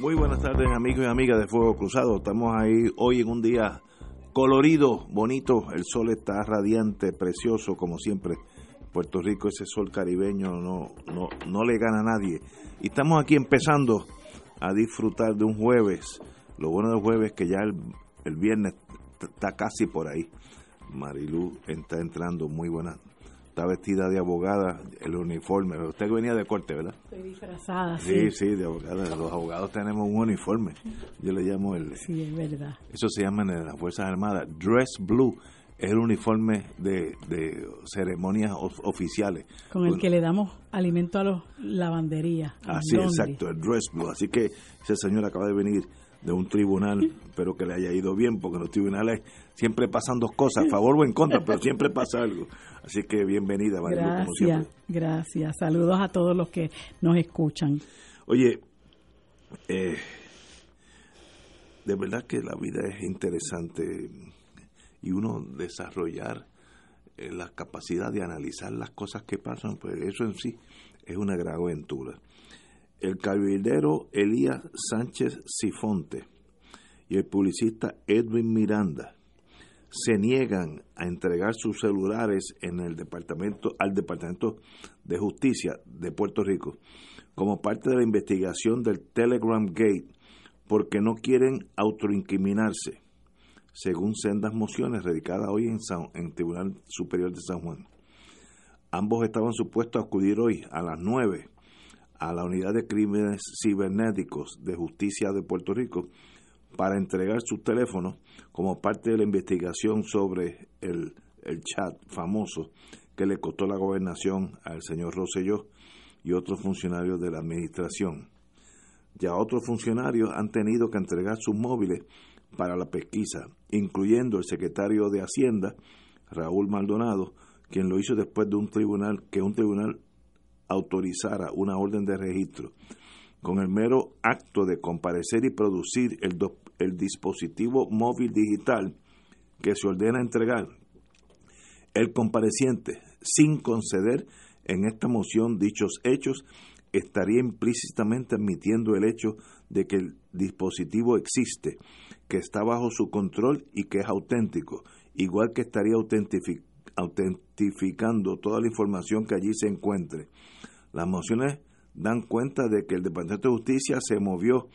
Muy buenas tardes amigos y amigas de Fuego Cruzado. Estamos ahí hoy en un día colorido, bonito. El sol está radiante, precioso como siempre. Puerto Rico, ese sol caribeño no, no, no le gana a nadie. Y estamos aquí empezando a disfrutar de un jueves. Lo bueno del jueves es que ya el, el viernes está casi por ahí. Marilu está entrando muy buena está vestida de abogada, el uniforme. Usted venía de corte, ¿verdad? Estoy disfrazada, sí. Sí, sí, de abogada. Los abogados tenemos un uniforme. Yo le llamo el... Sí, es verdad. Eso se llama en las Fuerzas Armadas Dress Blue. Es el uniforme de, de ceremonias oficiales. Con el que le damos alimento a los lavanderías. Así, exacto, el Dress Blue. Así que ese señor acaba de venir de un tribunal, espero que le haya ido bien, porque en los tribunales siempre pasan dos cosas, a favor o en contra, pero siempre pasa algo. Así que bienvenida, María. Gracias, gracias. Saludos a todos los que nos escuchan. Oye, eh, de verdad que la vida es interesante y uno desarrollar eh, la capacidad de analizar las cosas que pasan, pues eso en sí es una gran aventura el cabildero Elías Sánchez Sifonte y el publicista Edwin Miranda se niegan a entregar sus celulares en el departamento al Departamento de Justicia de Puerto Rico como parte de la investigación del Telegram Gate porque no quieren autoincriminarse, según sendas mociones radicadas hoy en, en el Tribunal Superior de San Juan. Ambos estaban supuestos a acudir hoy a las 9 a la Unidad de Crímenes Cibernéticos de Justicia de Puerto Rico para entregar sus teléfonos como parte de la investigación sobre el, chat famoso que le costó la gobernación al señor Rosselló y otros funcionarios de la administración. Ya otros funcionarios han tenido que entregar sus móviles para la pesquisa, incluyendo el secretario de Hacienda, Raúl Maldonado, quien lo hizo después de un tribunal que un tribunal autorizara una orden de registro con el mero acto de comparecer y producir el, el dispositivo móvil digital que se ordena entregar, el compareciente, sin conceder en esta moción dichos hechos, estaría implícitamente admitiendo el hecho de que el dispositivo existe, que está bajo su control y que es auténtico, igual que estaría autentificando toda la información que allí se encuentre. Las mociones dan cuenta de que el Departamento de Justicia se movió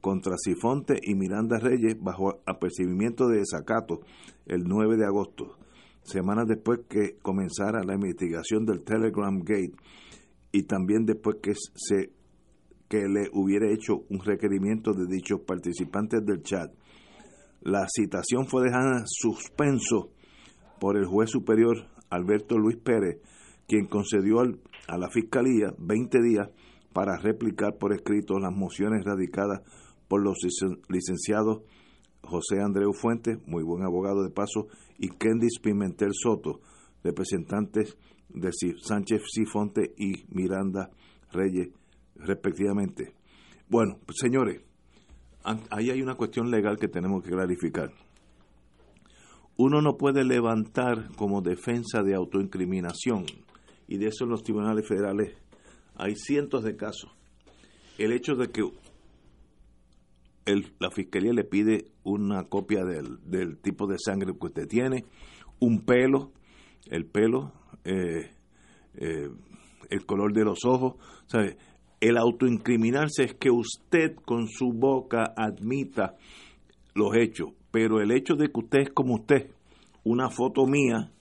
contra Sifonte y Miranda Reyes bajo apercibimiento de desacato el 9 de agosto, semanas después que comenzara la investigación del Telegram Gate y también después que se que le hubiera hecho un requerimiento de dichos participantes del chat. La citación fue dejada en suspenso por el juez superior Alberto Luis Pérez, quien concedió al a la Fiscalía 20 días para replicar por escrito las mociones radicadas por los licenciados José Andreu Fuentes, muy buen abogado de paso, y Kendis Pimentel Soto, representantes de Sánchez Sifonte y Miranda Reyes, respectivamente. Bueno, pues, señores, ahí hay una cuestión legal que tenemos que clarificar. Uno no puede levantar como defensa de autoincriminación y de eso en los tribunales federales hay cientos de casos. El hecho de que la fiscalía le pide una copia del, tipo de sangre que usted tiene, un pelo, el pelo, eh, eh, el color de los ojos, ¿sabe? El autoincriminarse es que usted con su boca admita los hechos, pero el hecho de que usted es como usted, una foto mía,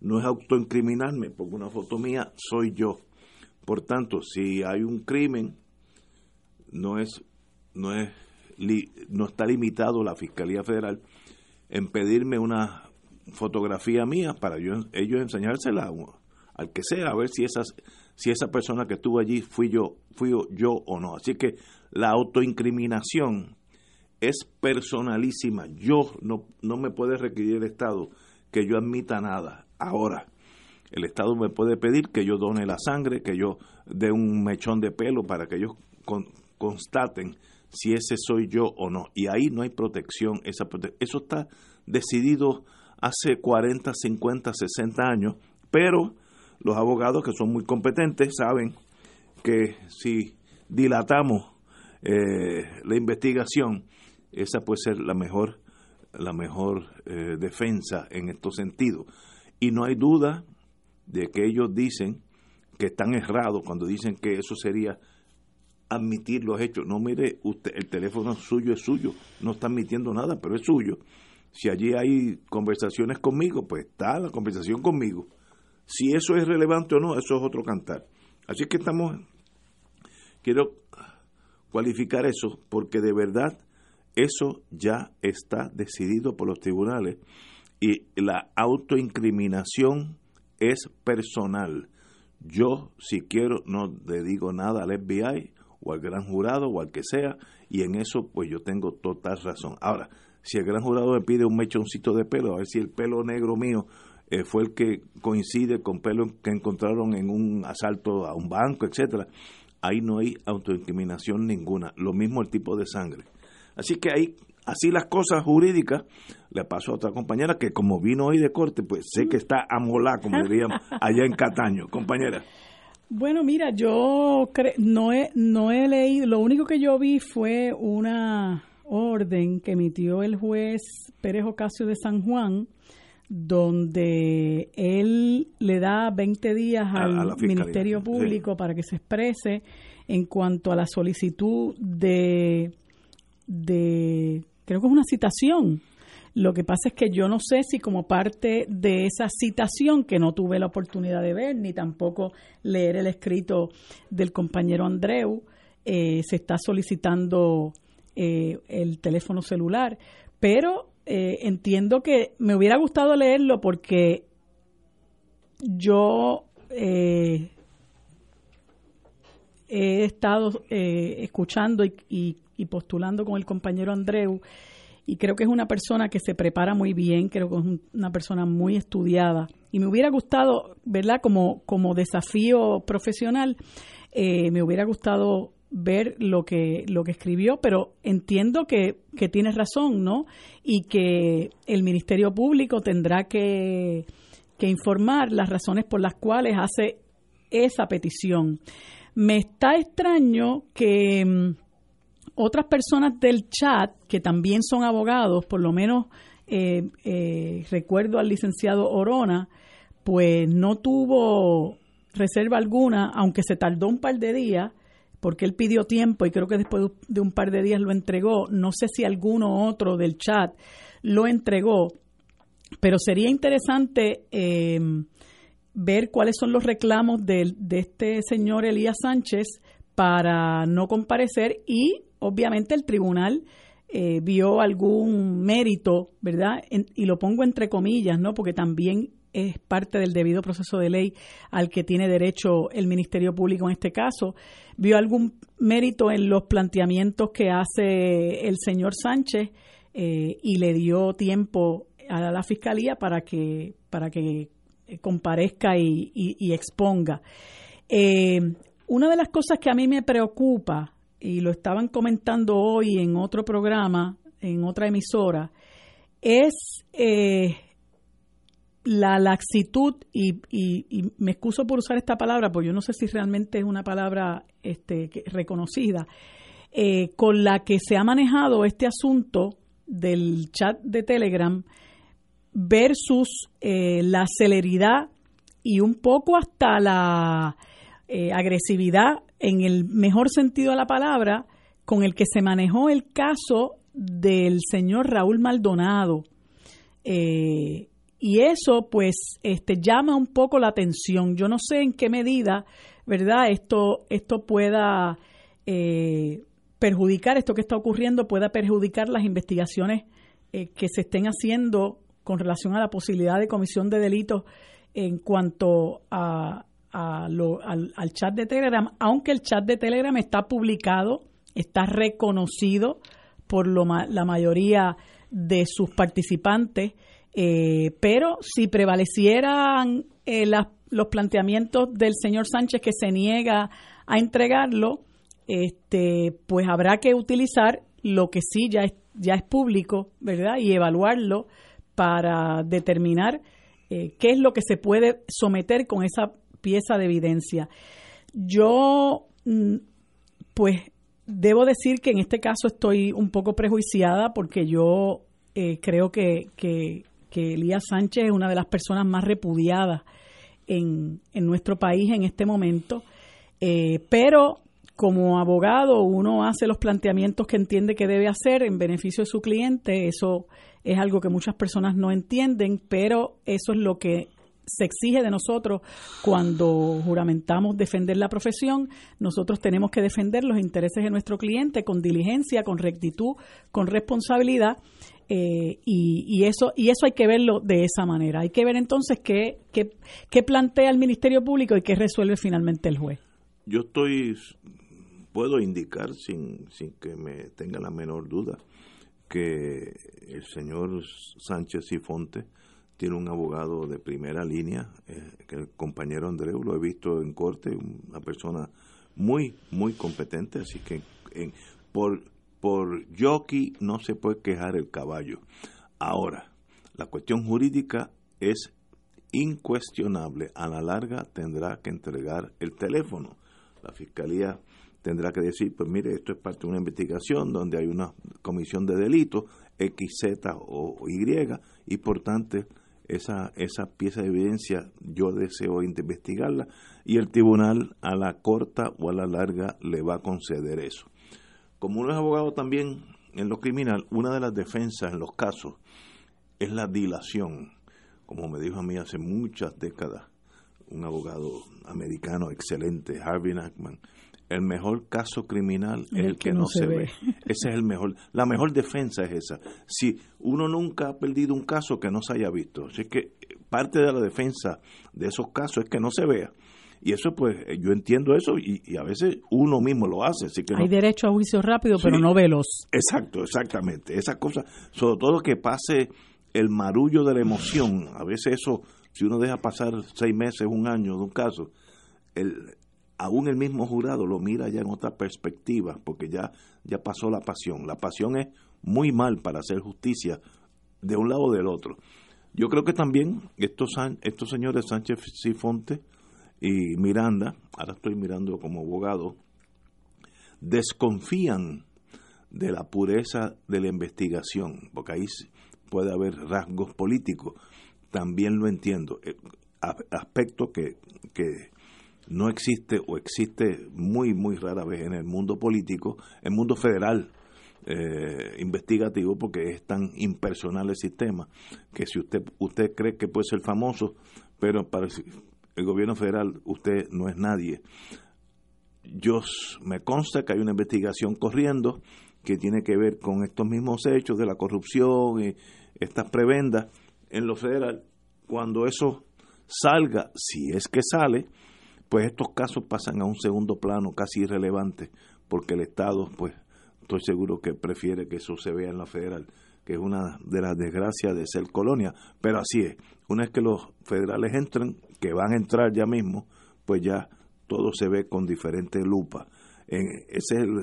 no es autoincriminarme, porque una foto mía soy yo. Por tanto, si hay un crimen, no es, no es, no está limitado la Fiscalía Federal en pedirme una fotografía mía para yo, ellos enseñársela al que sea, a ver si esas, si esa persona que estuvo allí fui yo, fui yo o no. Así que la autoincriminación es personalísima. Yo no, no me puede requerir el Estado que yo admita nada. Ahora, el Estado me puede pedir que yo done la sangre, que yo dé un mechón de pelo para que ellos constaten si ese soy yo o no. Y ahí no hay protección. Esa eso está decidido hace 40, 50, 60 años, pero los abogados que son muy competentes saben que si dilatamos eh, la investigación, esa puede ser la mejor, la mejor eh, defensa en estos sentidos. Y no hay duda de que ellos dicen que están errados cuando dicen que eso sería admitir los hechos. No, mire, usted, el teléfono suyo es suyo, no está admitiendo nada, pero es suyo. Si allí hay conversaciones conmigo, pues está la conversación conmigo. Si eso es relevante o no, eso es otro cantar. Así que estamos, quiero cualificar eso, porque de verdad eso ya está decidido por los tribunales y la autoincriminación es personal. Yo, si quiero, no le digo nada al FBI o al gran jurado o al que sea, y en eso pues yo tengo total razón. Ahora, si el gran jurado me pide un mechoncito de pelo, a ver si el pelo negro mío eh, fue el que coincide con pelo que encontraron en un asalto a un banco, etcétera, ahí no hay autoincriminación ninguna. Lo mismo el tipo de sangre. Así que ahí, así las cosas jurídicas, le pasó a otra compañera que como vino hoy de corte, pues sé que está amolá, como diríamos, allá en Cataño. Compañera. Bueno, mira, yo no, he, no he leído, lo único que yo vi fue una orden que emitió el juez Pérez Ocasio de San Juan, donde él le da 20 días al Ministerio Público para que se exprese en cuanto a la solicitud de, de, creo que es una citación. Lo que pasa es que yo no sé si como parte de esa citación, que no tuve la oportunidad de ver, ni tampoco leer el escrito del compañero Andreu, eh, se está solicitando eh, el teléfono celular, pero eh, entiendo que me hubiera gustado leerlo porque yo eh, he estado escuchando y, postulando con el compañero Andreu y creo que es una persona que se prepara muy bien, creo que es una persona muy estudiada y me hubiera gustado, ¿verdad? Como, como desafío profesional, me hubiera gustado ver lo que, lo que escribió, pero entiendo que, que tienes razón, ¿no? Y que el Ministerio Público tendrá que, que informar las razones por las cuales hace esa petición. Me está extraño que mm, otras personas del chat, que también son abogados, por lo menos eh, eh, recuerdo al licenciado Orona, pues no tuvo reserva alguna, aunque se tardó un par de días, porque él pidió tiempo y creo que después de un par de días lo entregó. No sé si alguno otro del chat lo entregó, pero sería interesante em, ver cuáles son los reclamos de, este señor Elías Sánchez para no comparecer y obviamente el tribunal eh, vio algún mérito, ¿verdad? y lo pongo entre comillas, ¿no? Porque también es parte del debido proceso de ley al que tiene derecho el Ministerio Público en este caso. ¿Vio algún mérito en los planteamientos que hace el señor Sánchez eh, y le dio tiempo a la Fiscalía para que, para que comparezca y, exponga? Eh, una de las cosas que a mí me preocupa, y lo estaban comentando hoy en otro programa, en otra emisora, es eh, la laxitud, y, y, me excuso por usar esta palabra, porque yo no sé si realmente es una palabra este, reconocida, eh, con la que se ha manejado este asunto del chat de Telegram versus eh, la celeridad y un poco hasta la agresividad, en el mejor sentido de la palabra, con el que se manejó el caso del señor Raúl Maldonado. Eh, y eso pues este llama un poco la atención. Yo no sé en qué medida, ¿verdad? Esto esto pueda eh, perjudicar esto que está ocurriendo pueda perjudicar las investigaciones eh, que se estén haciendo con relación a la posibilidad de comisión de delitos en cuanto a, lo, al, al, chat de Telegram, aunque el chat de Telegram está publicado, está reconocido por lo la mayoría de sus participantes, eh, pero si prevalecieran eh, los planteamientos del señor Sánchez que se niega a entregarlo, este, pues habrá que utilizar lo que sí ya es, ya es público, ¿verdad? Y evaluarlo para determinar eh, qué es lo que se puede someter con esa pieza de evidencia. Yo, mm, pues, debo decir que en este caso estoy un poco prejuiciada porque yo eh, creo que, que, Elías Sánchez es una de las personas más repudiadas en, en nuestro país en este momento, eh, pero como abogado uno hace los planteamientos que entiende que debe hacer en beneficio de su cliente, eso es algo que muchas personas no entienden, pero eso es lo que se exige de nosotros cuando juramentamos defender la profesión. Nosotros tenemos que defender los intereses de nuestro cliente con diligencia, con rectitud, con responsabilidad. Eh, y, eso y eso hay que verlo de esa manera. Hay que ver entonces qué, qué, qué plantea el Ministerio Público y qué resuelve finalmente el juez. Yo estoy, puedo indicar sin, sin que me tenga la menor duda, que el señor Sánchez y Fonte tiene un abogado de primera línea, eh, que el compañero Andreu, lo he visto en corte, una persona muy, muy competente, así que por, por jockey no se puede quejar el caballo. Ahora, la cuestión jurídica es incuestionable, a la larga tendrá que entregar el teléfono. La fiscalía tendrá que decir, pues mire, esto es parte de una investigación donde hay una comisión de delitos, X, Z o Y, y por tanto esa, esa pieza de evidencia yo deseo investigarla y el tribunal a la corta o a la larga le va a conceder eso. Como uno es abogado también en lo criminal, una de las defensas en los casos es la dilación, como me dijo a mí hace muchas décadas un abogado americano excelente, Harvey Nachman, el mejor caso criminal es el, que, no, se, ve. Ese es el mejor. La mejor defensa es esa. Si uno nunca ha perdido un caso que no se haya visto, así que parte de la defensa de esos casos es que no se vea. Y eso, pues, yo entiendo eso y, a veces uno mismo lo hace. Así que Hay derecho a juicio rápido, pero no veloz. Exacto, exactamente. Esa cosa, sobre todo que pase el marullo de la emoción. A veces eso, si uno deja pasar seis meses, un año de un caso, el, aún el mismo jurado lo mira ya en otra perspectiva, porque ya, ya pasó la pasión. La pasión es muy mal para hacer justicia de un lado o del otro. Yo creo que también estos, estos señores Sánchez Sifonte y Miranda, ahora estoy mirando como abogado, desconfían de la pureza de la investigación, porque ahí puede haber rasgos políticos. También lo entiendo. Eh, aspecto que, que no existe o existe muy, muy rara vez en el mundo político, el mundo federal eh, investigativo, porque es tan impersonal el sistema, que si usted, usted cree que puede ser famoso, pero para el gobierno federal usted no es nadie. Yo me consta que hay una investigación corriendo que tiene que ver con estos mismos hechos de la corrupción y estas prebendas en lo federal. Cuando eso salga, si es que sale, pues estos casos pasan a un segundo plano casi irrelevante, porque el Estado, pues estoy seguro que prefiere que eso se vea en la federal, que es una de las desgracias de ser colonia, pero así es, una vez que los federales entran, que van a entrar ya mismo, pues ya todo se ve con diferente lupa. En, ese es el,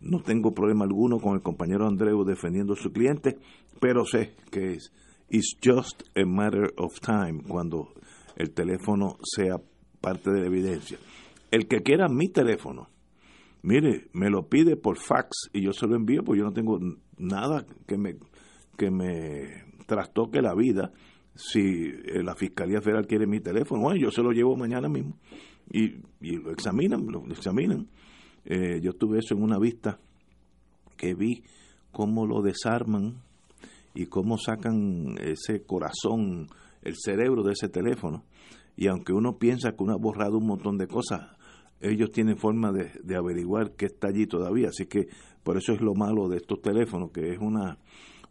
no tengo problema alguno con el compañero Andreu defendiendo a su cliente, pero sé que es it's just a matter of time cuando el teléfono sea parte de la evidencia. El que quiera mi teléfono, mire, me lo pide por fax y yo se lo envío porque yo no tengo nada que me, que me trastoque la vida. Si eh, la Fiscalía Federal quiere mi teléfono, bueno, yo se lo llevo mañana mismo y, lo examinan, lo, examinan. Eh, yo tuve eso en una vista que vi cómo lo desarman y cómo sacan ese corazón, el cerebro de ese teléfono y aunque uno piensa que uno ha borrado un montón de cosas, ellos tienen forma de, averiguar qué está allí todavía. Así que por eso es lo malo de estos teléfonos, que es una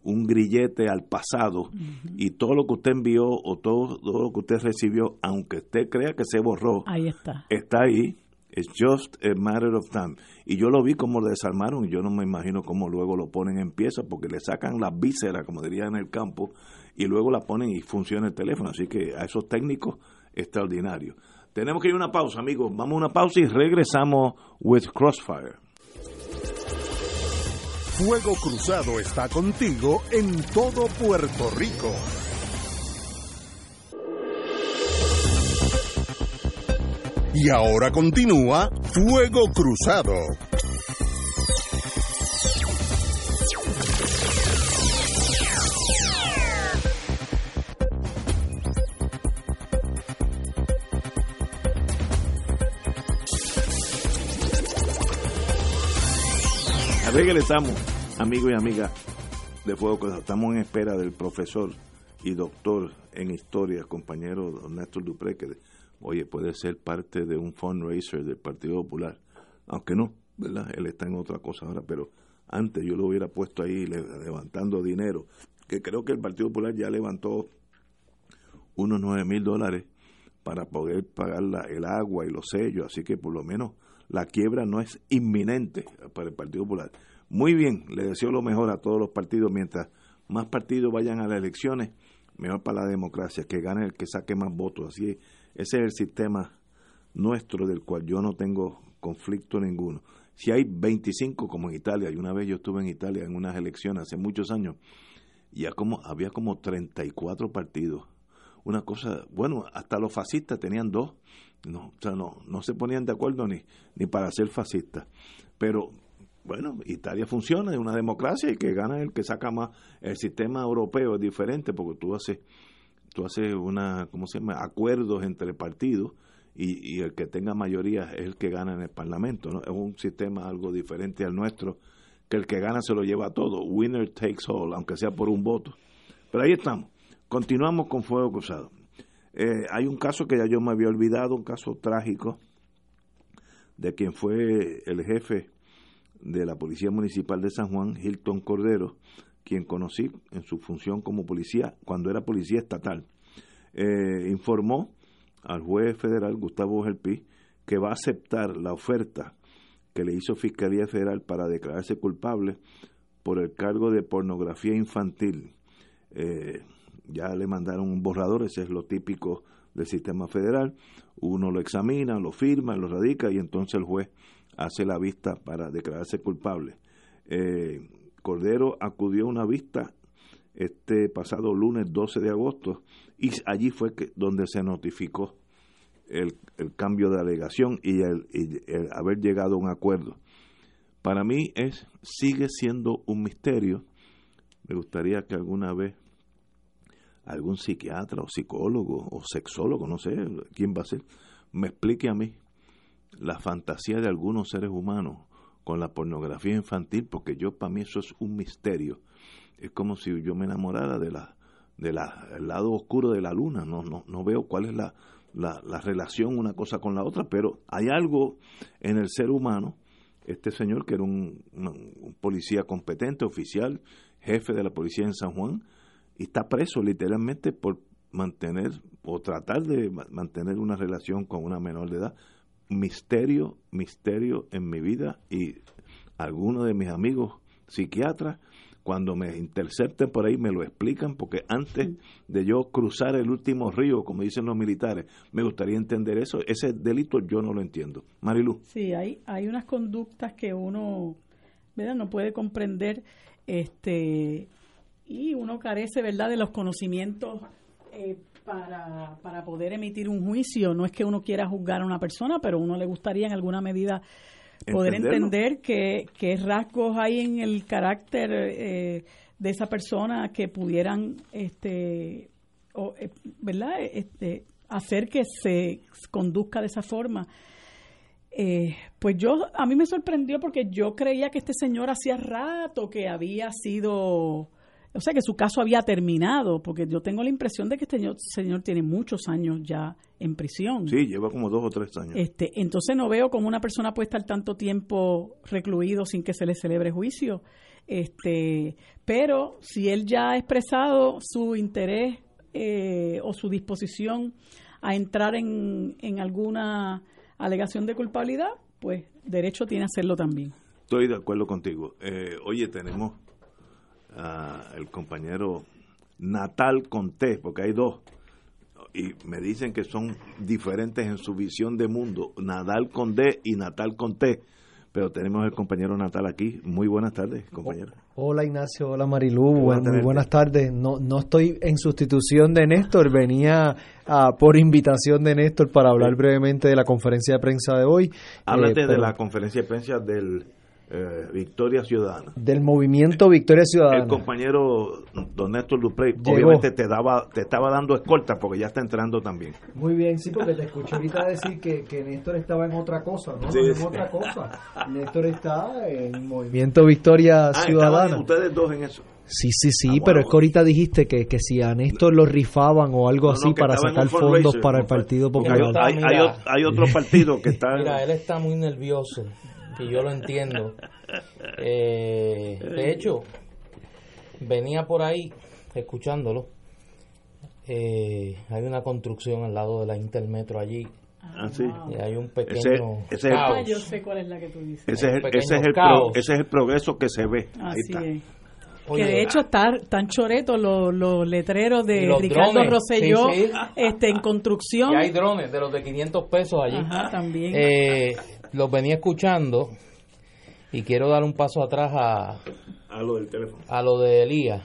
un grillete al pasado y todo lo que usted envió o todo, lo que usted recibió, aunque usted crea que se borró, ahí está. Está ahí It's just a matter of time. Y yo lo vi como lo desarmaron y yo no me imagino cómo luego lo ponen en pieza porque le sacan las vísceras, como dirían en el campo, y luego la ponen y funciona el teléfono. Así que a esos técnicos, extraordinarios. Tenemos que ir a una pausa, amigos. Vamos a una pausa y regresamos with Crossfire. Fuego Cruzado está contigo en todo Puerto Rico. Y ahora continúa Fuego Cruzado. Regresamos, amigos y amigas de Fuego Cruzado. Estamos en espera del profesor y doctor en historia, compañero Néstor Dupré, que oye, puede ser parte de un fundraiser del Partido Popular, aunque no, ¿verdad? Él está en otra cosa ahora, pero antes yo lo hubiera puesto ahí levantando dinero, que creo que el Partido Popular ya levantó unos nueve mil dólares para poder pagar la, el agua y los sellos, así que por lo menos la quiebra no es inminente para el Partido Popular. Muy bien, le deseo lo mejor a todos los partidos, mientras más partidos vayan a las elecciones, mejor para la democracia, que gane el que saque más votos, así ese es el sistema nuestro del cual yo no tengo conflicto ninguno. Si hay 25 como en Italia, y una vez yo estuve en Italia en unas elecciones hace muchos años, ya como, había como 34 partidos. Una cosa, bueno, hasta los fascistas tenían dos, no, o sea, no, no se ponían de acuerdo ni, ni para ser fascistas. Pero bueno, Italia funciona, es una democracia y que gana el que saca más. El sistema europeo es diferente porque tú haces tú haces una, ¿cómo se llama? acuerdos entre partidos y, el que tenga mayoría es el que gana en el Parlamento. ¿no? Es un sistema algo diferente al nuestro, que el que gana se lo lleva todo. Winner takes all, aunque sea por un voto. Pero ahí estamos. Continuamos con Fuego Cruzado. Eh, hay un caso que ya yo me había olvidado, un caso trágico de quien fue el jefe de la Policía Municipal de San Juan, Hilton Cordero, quien conocí en su función como policía cuando era policía estatal, eh, informó al juez federal Gustavo Gelpi que va a aceptar la oferta que le hizo Fiscalía Federal para declararse culpable por el cargo de pornografía infantil. Eh, ya le mandaron un borrador, ese es lo típico del sistema federal. Uno lo examina, lo firma, lo radica y entonces el juez hace la vista para declararse culpable. Eh, Cordero acudió a una vista este pasado lunes 12 de agosto y allí fue que, donde se notificó el, cambio de alegación y el, haber llegado a un acuerdo. Para mí es sigue siendo un misterio. Me gustaría que alguna vez algún psiquiatra o psicólogo o sexólogo, no sé quién va a ser, me explique a mí la fantasía de algunos seres humanos con la pornografía infantil, porque yo para mí eso es un misterio. Es como si yo me enamorara de la del lado oscuro de la luna. No, no, no veo cuál es la, la, relación una cosa con la otra, pero hay algo en el ser humano. Este señor, que era un policía competente, oficial, jefe de la policía en San Juan, y está preso literalmente por mantener o tratar de mantener una relación con una menor de edad misterio, misterio en mi vida y algunos de mis amigos psiquiatras cuando me intercepten por ahí me lo explican porque antes de yo cruzar el último río, como dicen los militares, me gustaría entender eso. Ese delito yo no lo entiendo. Marilu. Sí, hay, hay unas conductas que uno ¿verdad? no puede comprender este y uno carece verdad de los conocimientos eh, para, para poder emitir un juicio. No es que uno quiera juzgar a una persona, pero uno le gustaría en alguna medida poder entender qué, rasgos hay en el carácter eh, de esa persona que pudieran, este, o, eh, ¿verdad? Este, hacer que se conduzca de esa forma. Eh, pues yo, a mí me sorprendió porque yo creía que este señor hacía rato que había sido o sea que su caso había terminado, porque yo tengo la impresión de que este señor, tiene muchos años ya en prisión. Sí, lleva como dos o tres años. Este, entonces no veo cómo una persona puede estar tanto tiempo recluido sin que se le celebre juicio. Este, pero si él ya ha expresado su interés eh, o su disposición a entrar en, en alguna alegación de culpabilidad, pues derecho tiene a hacerlo también. Estoy de acuerdo contigo. Eh, oye, tenemos al compañero Natal Conté, porque hay dos, y me dicen que son diferentes en su visión de mundo, Nadal Condé y Natal Conté. Pero tenemos el compañero Natal aquí. Muy buenas tardes, compañero. Hola Ignacio, hola Marilú, muy buenas tardes. No, no estoy en sustitución de Néstor, venía ah, por invitación de Néstor para hablar brevemente de la conferencia de prensa de hoy. Háblate eh, de la conferencia de prensa del eh, Victoria Ciudadana. Del movimiento Victoria Ciudadana. El compañero don Néstor Duprey obviamente te daba te estaba dando escolta porque ya está entrando también. Muy bien, sí, porque te escuché ahorita decir que, que Néstor estaba en otra cosa, ¿no? en otra cosa. Néstor está en el movimiento Victoria ah, Ciudadana. ustedes dos en eso. Sí, sí, sí, ah, pero es que ahorita dijiste que, que si a Néstor lo rifaban o algo así para sacar fondos para el Partido Popular. Hay, hay, hay, otro partido que está... Mira, él está muy nervioso y yo lo entiendo. Eh, de hecho, venía por ahí escuchándolo. Eh, hay una construcción al lado de la Intermetro allí. Ah, sí. Y hay un pequeño ese, ah, yo sé cuál es la que tú dices. Ese, es, el, ese es el progreso que se ve. Así Es. que de hecho están tan choretos los, los letreros de Ricardo Rosselló Este, en construcción. Y hay drones de los de 500 pesos allí. Ajá, también. Eh, los venía escuchando y quiero dar un paso atrás a, a lo del teléfono. A lo de Elías.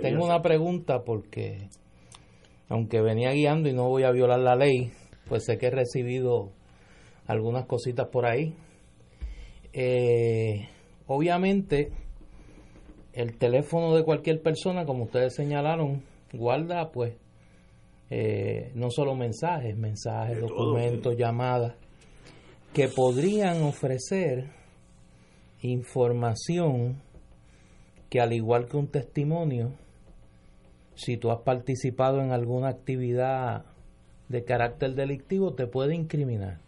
Tengo una pregunta porque, aunque venía guiando y no voy a violar la ley, pues sé que he recibido algunas cositas por ahí. Eh, obviamente, el teléfono de cualquier persona, como ustedes señalaron, guarda pues eh, no solo mensajes, mensajes, documentos, llamadas que podrían ofrecer información que al igual que un testimonio, si tú has participado en alguna actividad de carácter delictivo, te puede incriminar.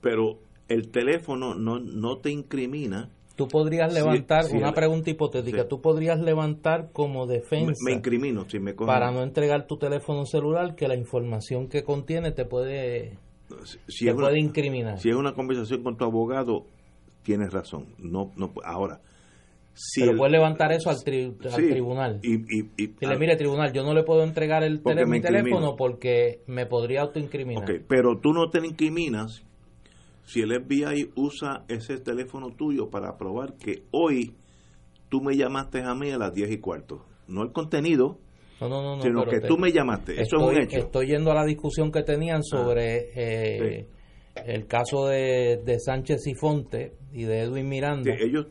Pero el teléfono no, no te incrimina. Tú podrías levantar, una pregunta hipotética, tú podrías levantar como defensa. Me, incrimino, si me Para no entregar tu teléfono celular, que la información que contiene te puede si es puede incriminar. Si es una conversación con tu abogado, tienes razón. No, no, ahora, si pero puede levantar eso al, tribunal. Y, y, le mire, tribunal, yo no le puedo entregar el mi teléfono porque me podría autoincriminar. Okay, pero tú no te incriminas si el FBI usa ese teléfono tuyo para probar que hoy tú me llamaste a mí a las 10 y cuarto. No el contenido, no, no, no, sino que tú me llamaste. Eso estoy, es un hecho. Estoy yendo a la discusión que tenían sobre ah, eh, el caso de, Sánchez y Fonte y de Edwin Miranda ellos,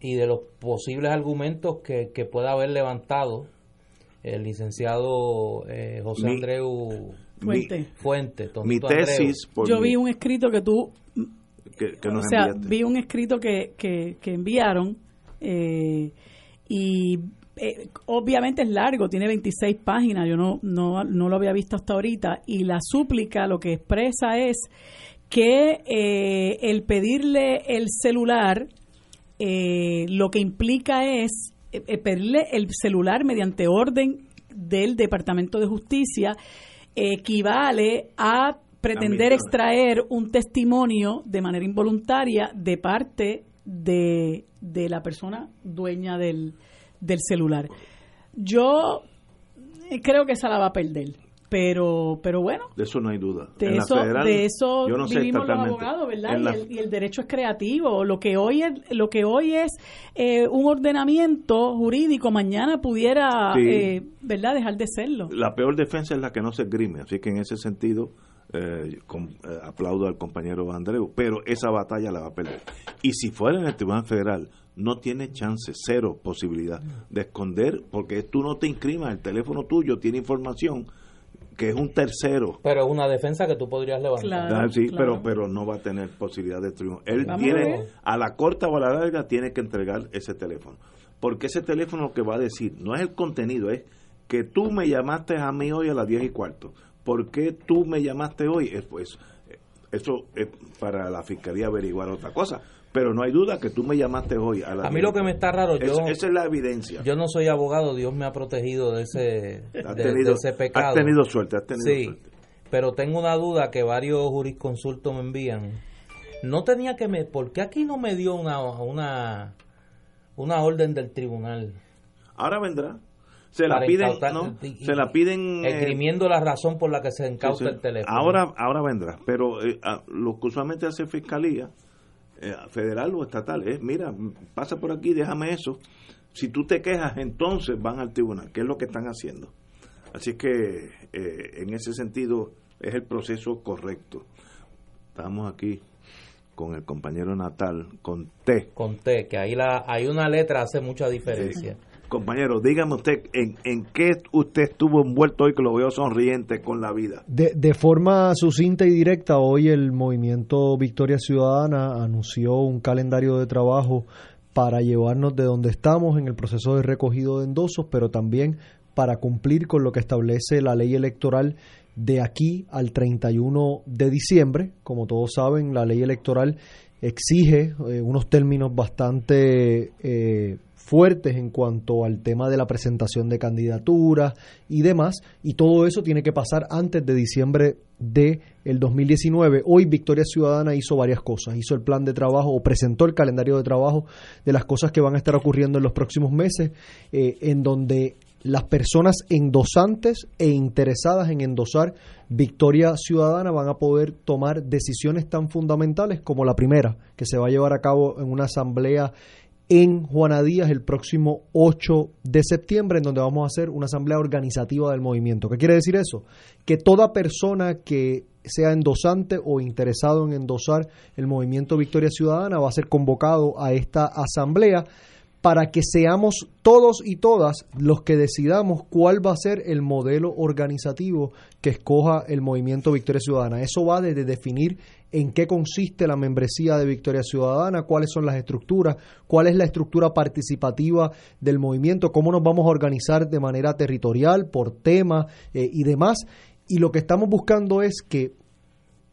y de los posibles argumentos que, que pueda haber levantado el licenciado eh, José Andreu Fuente. Fuente mi tesis. Yo vi un escrito que tú. o sea, vi un escrito que, que, que enviaron eh, y eh, obviamente es largo, tiene 26 páginas, yo no, no, no lo había visto hasta ahorita, y la súplica lo que expresa es que eh, el pedirle el celular eh, lo que implica es pedirle el celular mediante orden del Departamento de Justicia equivale a pretender extraer un testimonio de manera involuntaria de parte de, de la persona dueña del, del celular. Yo creo que esa la va a perder. Pero, pero bueno. De eso no hay duda. De eso, de eso vivimos los abogados, ¿verdad? Y, el, derecho es creativo. Lo que hoy es, lo que hoy es eh, un ordenamiento jurídico, mañana pudiera, eh, ¿verdad?, dejar de serlo. La peor defensa es la que no se esgrime. Así que en ese sentido, eh, aplaudo al compañero Andreu. Pero esa batalla la va a perder. Y si fuera en el Tribunal Federal, no tiene chance, cero posibilidad de esconder, porque tú no te inscribas, el teléfono tuyo tiene información que es un tercero. Pero es una defensa que tú podrías levantar. Ah, sí, pero pero no va a tener posibilidad de triunfo. Él tiene, a, la corta o a la larga, tiene que entregar ese teléfono. Porque ese teléfono lo que va a decir no es el contenido, es que tú me llamaste a mí hoy a las 10 y cuarto. ¿Por qué tú me llamaste hoy? Pues eso es para la fiscalía averiguar otra cosa pero no hay duda que tú me llamaste hoy a la A mí lo que me está raro, yo... esa es la evidencia. Yo no soy abogado, Dios me ha protegido de ese, de, ese pecado. Has tenido suerte, has tenido sí. suerte. pero tengo una duda que varios jurisconsultos me envían. No tenía que me, ¿por qué aquí no me dio una una una orden del tribunal? Ahora vendrá. Se la piden, ¿no? se la piden esgrimiendo la razón por la que se encausa el teléfono. Ahora ahora vendrá, pero eh, lo que usualmente hace fiscalía eh, federal o estatal es, mira, pasa por aquí, déjame eso. Si tú te quejas, entonces van al tribunal, que es lo que están haciendo. Así que eh, en ese sentido es el proceso correcto. Estamos aquí con el compañero Natal, con T. Con T, que ahí la, hay una letra hace mucha diferencia. Compañero, dígame usted, ¿en, ¿en qué usted estuvo envuelto hoy que lo veo sonriente con la vida? De, de forma sucinta y directa, hoy el movimiento Victoria Ciudadana anunció un calendario de trabajo para llevarnos de donde estamos en el proceso de recogido de endosos, pero también para cumplir con lo que establece la ley electoral de aquí al 31 de diciembre. Como todos saben, la ley electoral exige eh, unos términos bastante eh, fuertes en cuanto al tema de la presentación de candidaturas y demás, y todo eso tiene que pasar antes de diciembre de el 2019. Hoy Victoria Ciudadana hizo varias cosas, hizo el plan de trabajo o presentó el calendario de trabajo de las cosas que van a estar ocurriendo en los próximos meses, eh, en donde las personas endosantes e interesadas en endosar Victoria Ciudadana van a poder tomar decisiones tan fundamentales como la primera, que se va a llevar a cabo en una asamblea en Juana Díaz el próximo 8 de septiembre, en donde vamos a hacer una asamblea organizativa del movimiento. ¿Qué quiere decir eso? Que toda persona que sea endosante o interesado en endosar el movimiento Victoria Ciudadana va a ser convocado a esta asamblea para que seamos todos y todas los que decidamos cuál va a ser el modelo organizativo que escoja el movimiento Victoria Ciudadana. Eso va desde definir en qué consiste la membresía de Victoria Ciudadana, cuáles son las estructuras, cuál es la estructura participativa del movimiento, cómo nos vamos a organizar de manera territorial, por tema eh, y demás. Y lo que estamos buscando es que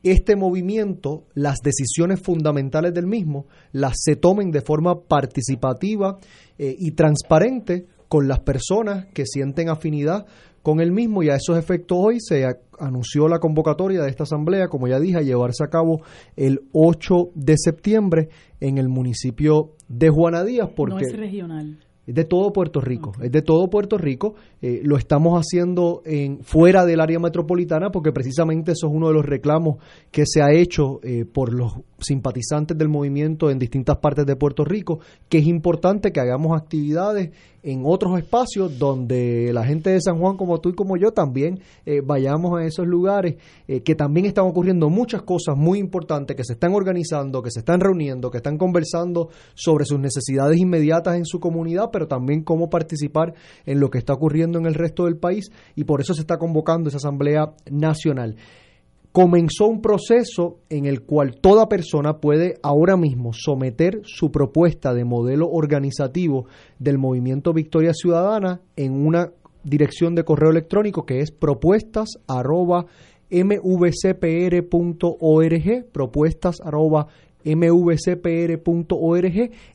este movimiento, las decisiones fundamentales del mismo, las se tomen de forma participativa eh, y transparente con las personas que sienten afinidad con el mismo y a esos efectos hoy se anunció la convocatoria de esta asamblea, como ya dije, a llevarse a cabo el 8 de septiembre en el municipio de Juana Díaz. Porque, no es regional. Es de todo Puerto Rico, es de todo Puerto Rico. Eh, lo estamos haciendo en fuera del área metropolitana porque precisamente eso es uno de los reclamos que se ha hecho eh, por los simpatizantes del movimiento en distintas partes de Puerto Rico, que es importante que hagamos actividades en otros espacios donde la gente de San Juan como tú y como yo también eh, vayamos a esos lugares, eh, que también están ocurriendo muchas cosas muy importantes, que se están organizando, que se están reuniendo, que están conversando sobre sus necesidades inmediatas en su comunidad, pero también cómo participar en lo que está ocurriendo en el resto del país y por eso se está convocando esa Asamblea Nacional comenzó un proceso en el cual toda persona puede ahora mismo someter su propuesta de modelo organizativo del movimiento Victoria Ciudadana en una dirección de correo electrónico que es propuestas mvcpr.org, propuestas mvcpr.org.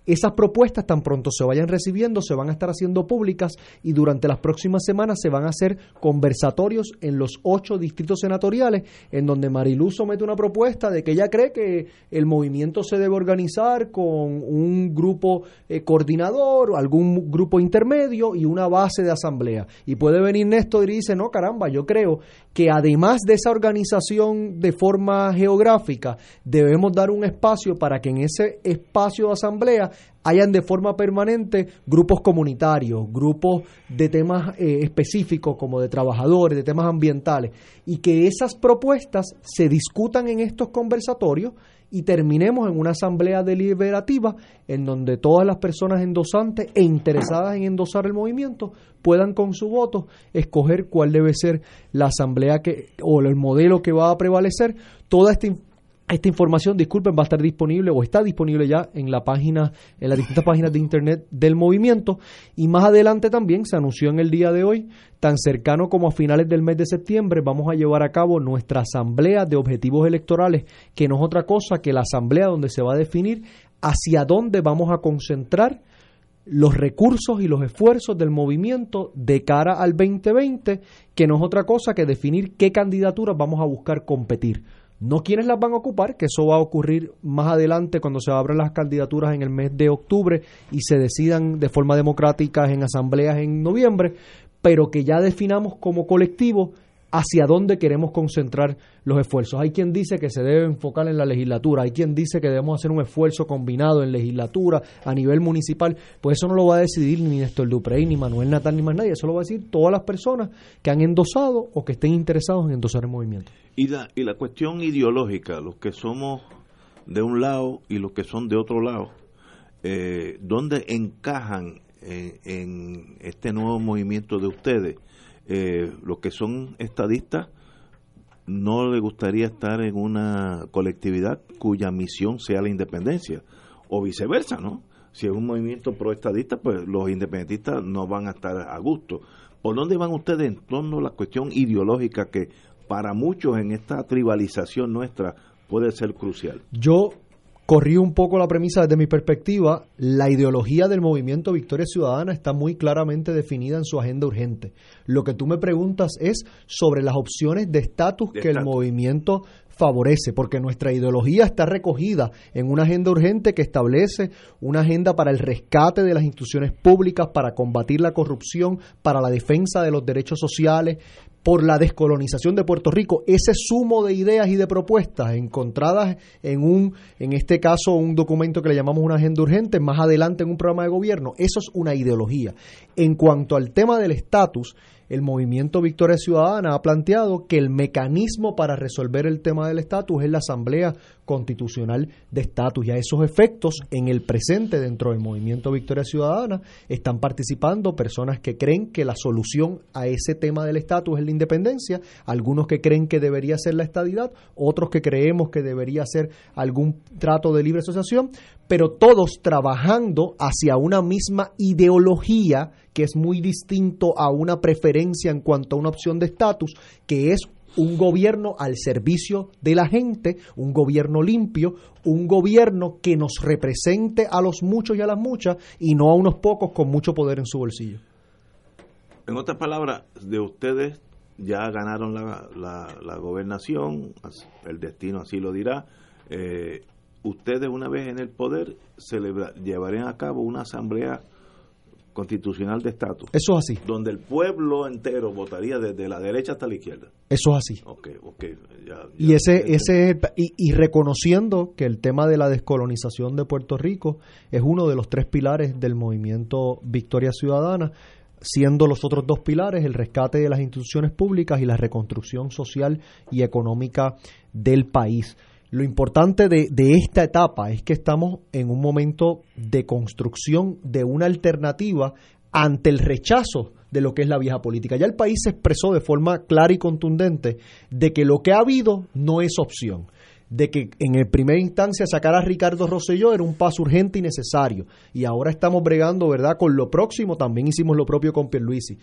Esas propuestas tan pronto se vayan recibiendo, se van a estar haciendo públicas y durante las próximas semanas se van a hacer conversatorios en los ocho distritos senatoriales en donde Mariluz somete una propuesta de que ella cree que el movimiento se debe organizar con un grupo eh, coordinador, algún grupo intermedio y una base de asamblea. Y puede venir Néstor y dice, no, caramba, yo creo que además de esa organización de forma geográfica, debemos dar un espacio para que en ese espacio de asamblea hayan de forma permanente grupos comunitarios, grupos de temas eh, específicos como de trabajadores, de temas ambientales, y que esas propuestas se discutan en estos conversatorios y terminemos en una asamblea deliberativa en donde todas las personas endosantes e interesadas en endosar el movimiento puedan con su voto escoger cuál debe ser la asamblea que o el modelo que va a prevalecer. Toda esta esta información, disculpen, va a estar disponible o está disponible ya en la página, en las distintas páginas de internet del movimiento. Y más adelante también se anunció en el día de hoy, tan cercano como a finales del mes de septiembre, vamos a llevar a cabo nuestra asamblea de objetivos electorales, que no es otra cosa que la asamblea donde se va a definir hacia dónde vamos a concentrar los recursos y los esfuerzos del movimiento de cara al 2020, que no es otra cosa que definir qué candidaturas vamos a buscar competir. No quiénes las van a ocupar, que eso va a ocurrir más adelante cuando se abran las candidaturas en el mes de octubre y se decidan de forma democrática en asambleas en noviembre, pero que ya definamos como colectivo hacia dónde queremos concentrar los esfuerzos. Hay quien dice que se debe enfocar en la legislatura, hay quien dice que debemos hacer un esfuerzo combinado en legislatura a nivel municipal, pues eso no lo va a decidir ni Néstor Duprey, ni Manuel Natal, ni más nadie, eso lo va a decir todas las personas que han endosado o que estén interesados en endosar el movimiento. Y la, y la cuestión ideológica, los que somos de un lado y los que son de otro lado, eh, ¿dónde encajan en este nuevo movimiento de ustedes? Eh, los que son estadistas no le gustaría estar en una colectividad cuya misión sea la independencia, o viceversa, ¿no? Si es un movimiento pro-estadista, pues los independentistas no van a estar a gusto. ¿Por dónde van ustedes en torno a la cuestión ideológica que para muchos en esta tribalización nuestra puede ser crucial? Yo corrí un poco la premisa desde mi perspectiva. La ideología del movimiento Victoria Ciudadana está muy claramente definida en su agenda urgente. Lo que tú me preguntas es sobre las opciones de estatus que el movimiento favorece, porque nuestra ideología está recogida en una agenda urgente que establece una agenda para el rescate de las instituciones públicas, para combatir la corrupción, para la defensa de los derechos sociales, por la descolonización de Puerto Rico, ese sumo de ideas y de propuestas encontradas en un, en este caso, un documento que le llamamos una agenda urgente, más adelante en un programa de gobierno, eso es una ideología. En cuanto al tema del estatus, el movimiento Victoria Ciudadana ha planteado que el mecanismo para resolver el tema del estatus es la Asamblea Constitucional de Estatus. Y a esos efectos, en el presente, dentro del movimiento Victoria Ciudadana, están participando personas que creen que la solución a ese tema del estatus es la independencia, algunos que creen que debería ser la estadidad, otros que creemos que debería ser algún trato de libre asociación, pero todos trabajando hacia una misma ideología que es muy distinto a una preferencia en cuanto a una opción de estatus, que es un gobierno al servicio de la gente, un gobierno limpio, un gobierno que nos represente a los muchos y a las muchas y no a unos pocos con mucho poder en su bolsillo. En otras palabras, de ustedes ya ganaron la, la, gobernación, el destino así lo dirá. Eh, ustedes una vez en el poder llevarían a cabo una asamblea constitucional de estatus. Eso es así. Donde el pueblo entero votaría desde la derecha hasta la izquierda. Eso es así. Okay, okay, y ese, ese y, y, reconociendo que el tema de la descolonización de Puerto Rico es uno de los tres pilares del movimiento Victoria Ciudadana, siendo los otros dos pilares el rescate de las instituciones públicas y la reconstrucción social y económica del país. Lo importante de, de, esta etapa es que estamos en un momento de construcción de una alternativa ante el rechazo de lo que es la vieja política. Ya el país se expresó de forma clara y contundente de que lo que ha habido no es opción de que en el primera instancia sacar a Ricardo Rosselló era un paso urgente y necesario. Y ahora estamos bregando, ¿verdad?, con lo próximo, también hicimos lo propio con Pierluisi.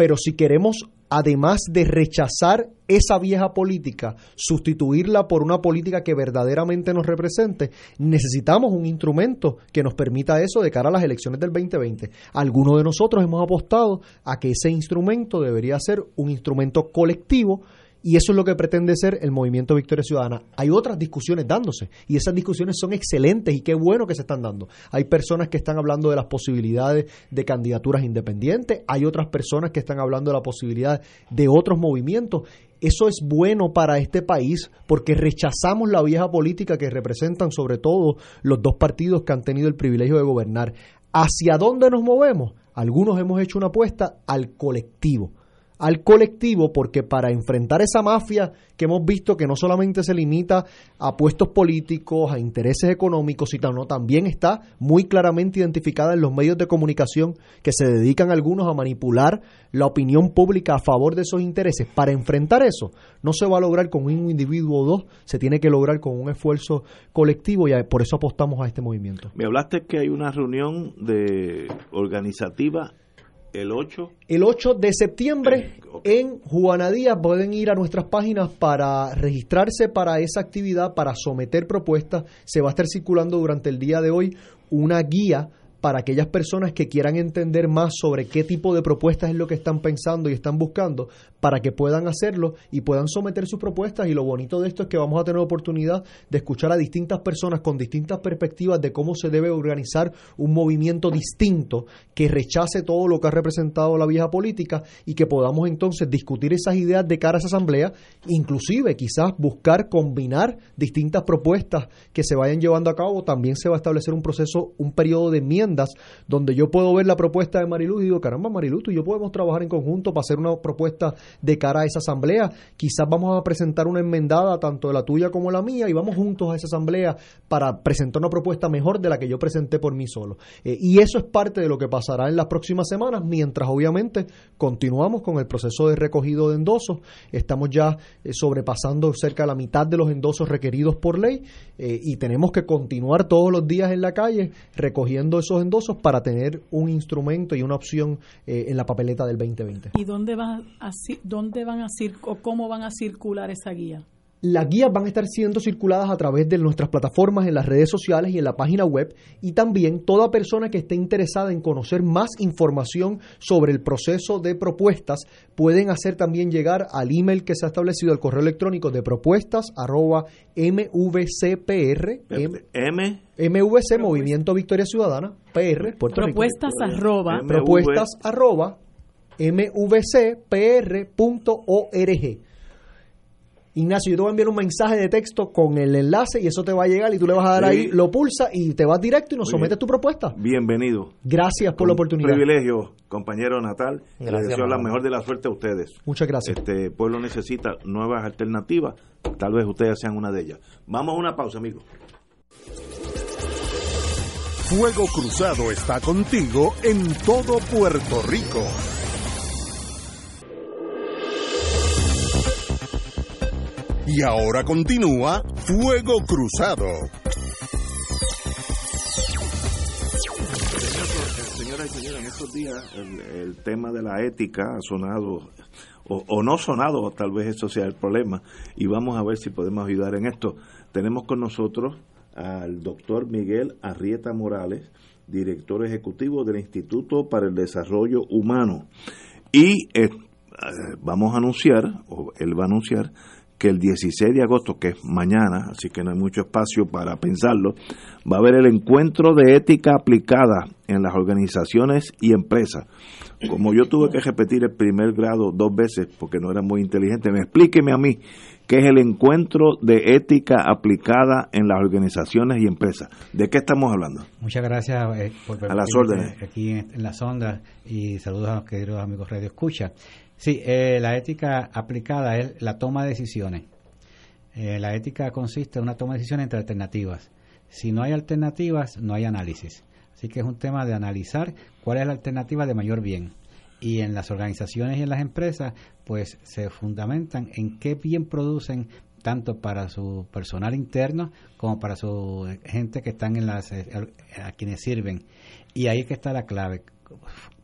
Pero si queremos, además de rechazar esa vieja política, sustituirla por una política que verdaderamente nos represente, necesitamos un instrumento que nos permita eso de cara a las elecciones del 2020. Algunos de nosotros hemos apostado a que ese instrumento debería ser un instrumento colectivo y eso es lo que pretende ser el movimiento Victoria Ciudadana. Hay otras discusiones dándose y esas discusiones son excelentes y qué bueno que se están dando. Hay personas que están hablando de las posibilidades de candidaturas independientes, hay otras personas que están hablando de la posibilidad de otros movimientos. Eso es bueno para este país porque rechazamos la vieja política que representan sobre todo los dos partidos que han tenido el privilegio de gobernar. ¿Hacia dónde nos movemos? Algunos hemos hecho una apuesta al colectivo al colectivo porque para enfrentar esa mafia que hemos visto que no solamente se limita a puestos políticos, a intereses económicos, sino también está muy claramente identificada en los medios de comunicación que se dedican algunos a manipular la opinión pública a favor de esos intereses. Para enfrentar eso no se va a lograr con un individuo o dos, se tiene que lograr con un esfuerzo colectivo y por eso apostamos a este movimiento. Me hablaste que hay una reunión de organizativa el 8. El 8 de septiembre en Juana Díaz pueden ir a nuestras páginas para registrarse para esa actividad, para someter propuestas. Se va a estar circulando durante el día de hoy una guía para aquellas personas que quieran entender más sobre qué tipo de propuestas es lo que están pensando y están buscando, para que puedan hacerlo y puedan someter sus propuestas. Y lo bonito de esto es que vamos a tener oportunidad de escuchar a distintas personas con distintas perspectivas de cómo se debe organizar un movimiento distinto que rechace todo lo que ha representado la vieja política y que podamos entonces discutir esas ideas de cara a esa asamblea, inclusive quizás buscar combinar distintas propuestas que se vayan llevando a cabo. También se va a establecer un proceso, un periodo de donde yo puedo ver la propuesta de Marilu y digo, caramba, Marilu, tú y yo podemos trabajar en conjunto para hacer una propuesta de cara a esa asamblea. Quizás vamos a presentar una enmendada, tanto de la tuya como la mía, y vamos juntos a esa asamblea para presentar una propuesta mejor de la que yo presenté por mí solo. Eh, y eso es parte de lo que pasará en las próximas semanas, mientras obviamente continuamos con el proceso de recogido de endosos. Estamos ya eh, sobrepasando cerca de la mitad de los endosos requeridos por ley eh, y tenemos que continuar todos los días en la calle recogiendo esos endosos para tener un instrumento y una opción en la papeleta del 2020. ¿Y dónde van a, dónde van a o cómo van a circular esa guía? Las guías van a estar siendo circuladas a través de nuestras plataformas en las redes sociales y en la página web y también toda persona que esté interesada en conocer más información sobre el proceso de propuestas pueden hacer también llegar al email que se ha establecido, al correo electrónico de propuestas arroba mvcpr M, MVC Movimiento Victoria Ciudadana PR Puerto propuestas arroba. Propuestas arroba mvcpr.org. Ignacio, yo te voy a enviar un mensaje de texto con el enlace y eso te va a llegar y tú le vas a dar ahí, lo pulsa y te vas directo y nos sometes tu propuesta. Bienvenido. Gracias por la oportunidad. privilegio, compañero Natal. Gracias, deseo la mejor de la suerte a ustedes. Muchas gracias. Este pueblo necesita nuevas alternativas, tal vez ustedes sean una de ellas. Vamos a una pausa, amigos. Fuego Cruzado está contigo en todo Puerto Rico. Y ahora continúa Fuego Cruzado. Señoras y señores, en estos días el, tema de la ética ha sonado, o, no sonado, tal vez eso sea el problema, y vamos a ver si podemos ayudar en esto. Tenemos con nosotros al doctor Miguel Arrieta Morales, director ejecutivo del Instituto para el Desarrollo Humano. Y eh, vamos a anunciar, o él va a anunciar, que el 16 de agosto, que es mañana, así que no hay mucho espacio para pensarlo, va a haber el encuentro de ética aplicada en las organizaciones y empresas. Como yo tuve que repetir el primer grado dos veces porque no era muy inteligente, me explíqueme a mí qué es el encuentro de ética aplicada en las organizaciones y empresas. ¿De qué estamos hablando? Muchas gracias eh, por a las órdenes. aquí en, en las ondas y saludos a los queridos amigos Radio Escucha. Sí, eh, la ética aplicada es la toma de decisiones. Eh, la ética consiste en una toma de decisiones entre alternativas. Si no hay alternativas, no hay análisis. Así que es un tema de analizar cuál es la alternativa de mayor bien. Y en las organizaciones y en las empresas, pues se fundamentan en qué bien producen tanto para su personal interno como para su gente que están en las eh, a quienes sirven. Y ahí es que está la clave,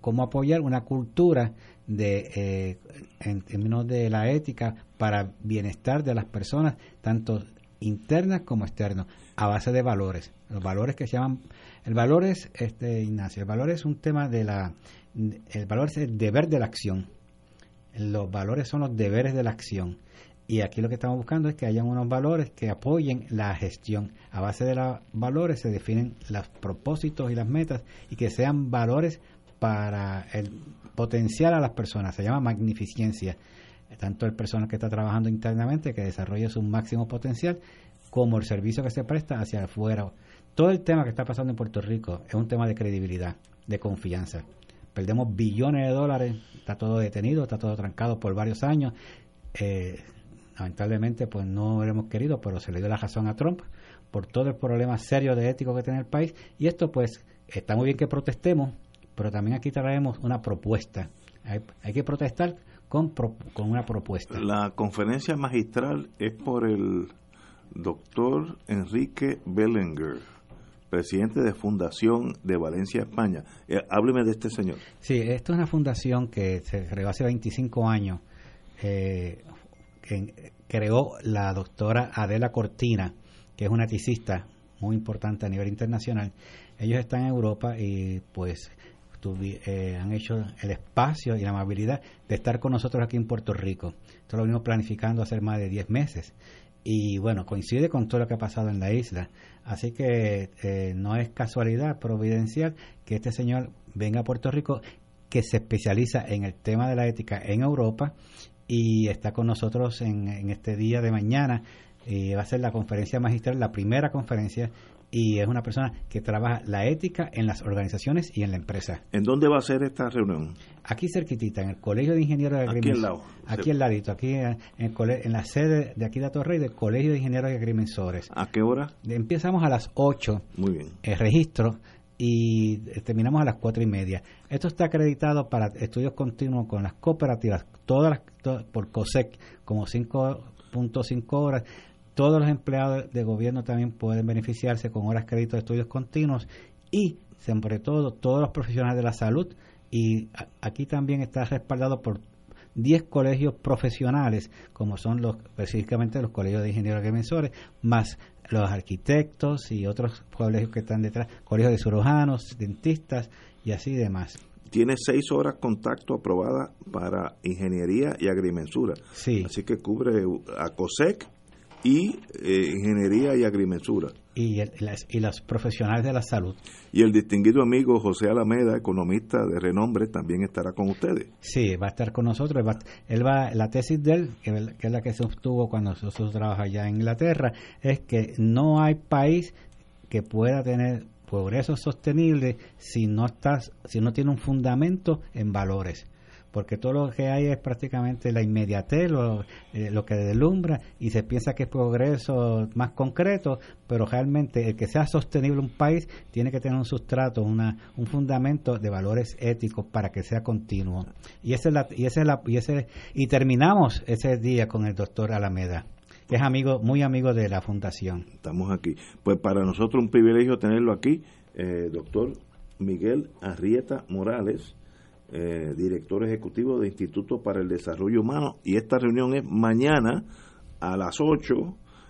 cómo apoyar una cultura de eh, en términos de la ética para bienestar de las personas, tanto internas como externas, a base de valores. Los valores que se llaman, el valor es, este, Ignacio, el valor es un tema de la, el valor es el deber de la acción. Los valores son los deberes de la acción. Y aquí lo que estamos buscando es que hayan unos valores que apoyen la gestión. A base de los valores se definen los propósitos y las metas y que sean valores para el potencial a las personas, se llama magnificencia, tanto el personal que está trabajando internamente, que desarrolla su máximo potencial, como el servicio que se presta hacia afuera. Todo el tema que está pasando en Puerto Rico es un tema de credibilidad, de confianza. Perdemos billones de dólares, está todo detenido, está todo trancado por varios años. Eh, lamentablemente, pues no lo hemos querido, pero se le dio la razón a Trump por todo el problema serio de ético que tiene el país. Y esto, pues, está muy bien que protestemos, pero también aquí traemos una propuesta. Hay, que protestar con, con una propuesta. La conferencia magistral es por el doctor Enrique Bellinger, presidente de Fundación de Valencia, España. Eh, hábleme de este señor. Sí, esto es una fundación que se creó hace 25 años, eh, que creó la doctora Adela Cortina, que es una eticista muy importante a nivel internacional, Ellos están en Europa y pues eh, han hecho el espacio y la amabilidad de estar con nosotros aquí en Puerto Rico. Esto lo venimos planificando hace más de 10 meses. Y bueno, coincide con todo lo que ha pasado en la isla. Así que eh, no es casualidad providencial que este señor venga a Puerto Rico, que se especializa en el tema de la ética en Europa y está con nosotros en, en este día de mañana. Y va a ser la conferencia magistral, la primera conferencia y es una persona que trabaja la ética en las organizaciones y en la empresa. ¿En dónde va a ser esta reunión? Aquí cerquitita, en el Colegio de Ingenieros de Aquí al lado. Aquí al ladito, aquí en, en la sede de aquí de Torrey del Colegio de Ingenieros y Agrimensores. ¿A qué hora? Empezamos a las 8. Muy bien. El registro y terminamos a las cuatro y media. Esto está acreditado para estudios continuos con las cooperativas, todas las, por COSEC, como 5.5 horas todos los empleados de gobierno también pueden beneficiarse con horas crédito de estudios continuos y, sobre todo, todos los profesionales de la salud. Y aquí también está respaldado por 10 colegios profesionales, como son los específicamente los colegios de ingenieros agrimensores, más los arquitectos y otros colegios que están detrás, colegios de cirujanos, dentistas y así demás. Tiene seis horas contacto aprobada para ingeniería y agrimensura. Sí. Así que cubre a COSEC, y eh, ingeniería y agrimensura. Y, las, y los profesionales de la salud. Y el distinguido amigo José Alameda, economista de renombre, también estará con ustedes. Sí, va a estar con nosotros. él va, la tesis de él, que, es la que se obtuvo cuando nosotros trabajamos allá en Inglaterra, es que no hay país que pueda tener progreso sostenible si no estás, si no tiene un fundamento en valores porque todo lo que hay es prácticamente la inmediatez, lo, eh, lo que deslumbra y se piensa que es progreso más concreto, pero realmente el que sea sostenible un país tiene que tener un sustrato, una, un fundamento de valores éticos para que sea continuo. Y ese es la, y ese la, y ese y terminamos ese día con el doctor Alameda que es amigo, muy amigo de la fundación. Estamos aquí. Pues para nosotros un privilegio tenerlo aquí, eh, doctor Miguel Arrieta Morales, eh, director ejecutivo de Instituto para el Desarrollo Humano. Y esta reunión es mañana a las 8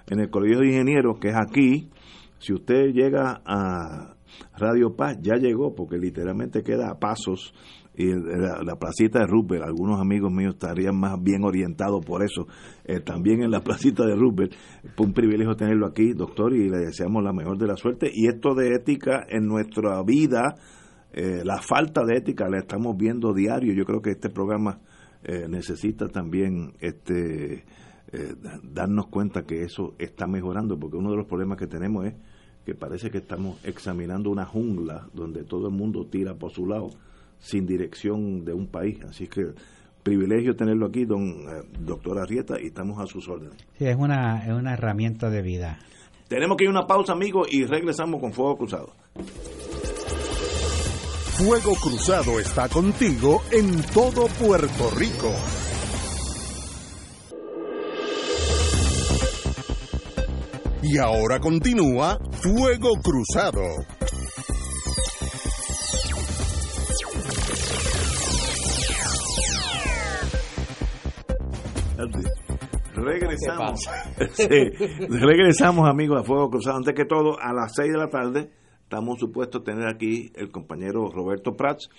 en el Colegio de Ingenieros, que es aquí. Si usted llega a Radio Paz, ya llegó, porque literalmente queda a pasos y la, placita de Rupert, algunos amigos míos estarían más bien orientados por eso, eh, también en la placita de Rupert, fue un privilegio tenerlo aquí, doctor, y le deseamos la mejor de la suerte. Y esto de ética en nuestra vida, eh, la falta de ética la estamos viendo diario. Yo creo que este programa eh, necesita también este eh, darnos cuenta que eso está mejorando, porque uno de los problemas que tenemos es que parece que estamos examinando una jungla donde todo el mundo tira por su lado sin dirección de un país. Así que privilegio tenerlo aquí, don doctor Arrieta, y estamos a sus órdenes. Sí, es una, es una herramienta de vida. Tenemos que ir a una pausa, amigos, y regresamos con Fuego Cruzado. Fuego Cruzado está contigo en todo Puerto Rico. Y ahora continúa Fuego Cruzado. Regresamos. regresamos amigos a Fuego Cruzado. Antes que todo, a las 6 de la tarde estamos supuestos a tener aquí el compañero Roberto Prats,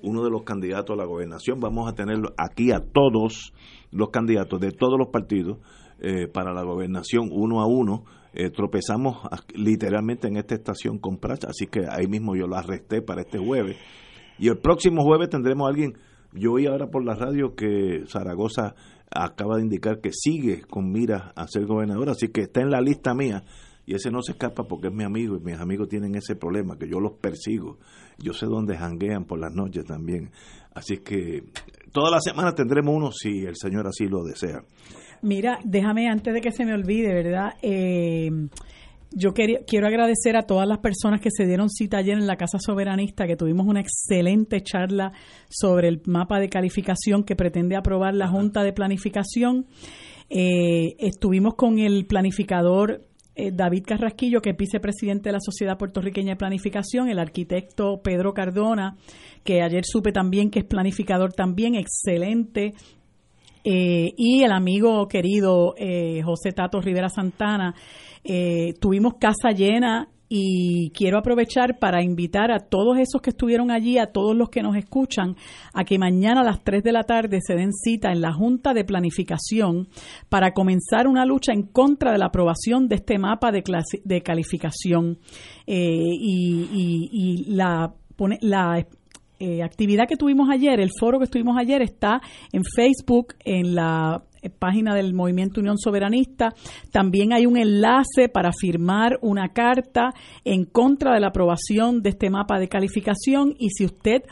uno de los candidatos a la gobernación. Vamos a tenerlo aquí a todos los candidatos de todos los partidos eh, para la gobernación uno a uno. Eh, tropezamos literalmente en esta estación con Prats, así que ahí mismo yo la arresté para este jueves. Y el próximo jueves tendremos a alguien. Yo oí ahora por la radio que Zaragoza acaba de indicar que sigue con mira a ser gobernador, así que está en la lista mía y ese no se escapa porque es mi amigo y mis amigos tienen ese problema que yo los persigo. Yo sé dónde janguean por las noches también. Así que toda la semana tendremos uno si el Señor así lo desea. Mira, déjame antes de que se me olvide, ¿verdad? Eh, yo quiero agradecer a todas las personas que se dieron cita ayer en la Casa Soberanista, que tuvimos una excelente charla sobre el mapa de calificación que pretende aprobar la Junta de Planificación. Eh, estuvimos con el planificador eh, David Carrasquillo, que es vicepresidente de la Sociedad Puertorriqueña de Planificación, el arquitecto Pedro Cardona, que ayer supe también que es planificador también, excelente, eh, y el amigo querido eh, José Tato Rivera Santana. tuvimos casa llena y quiero aprovechar para invitar a todos esos que estuvieron allí, a todos los que nos escuchan, a que mañana a las 3 de la tarde se den cita en la Junta de Planificación para comenzar una lucha en contra de la aprobación de este mapa de, de calificación. Eh, y, la, la eh, actividad que tuvimos ayer, el foro que estuvimos ayer está en Facebook, en la página del Movimiento Unión Soberanista. También hay un enlace para firmar una carta en contra de la aprobación de este mapa de calificación y si usted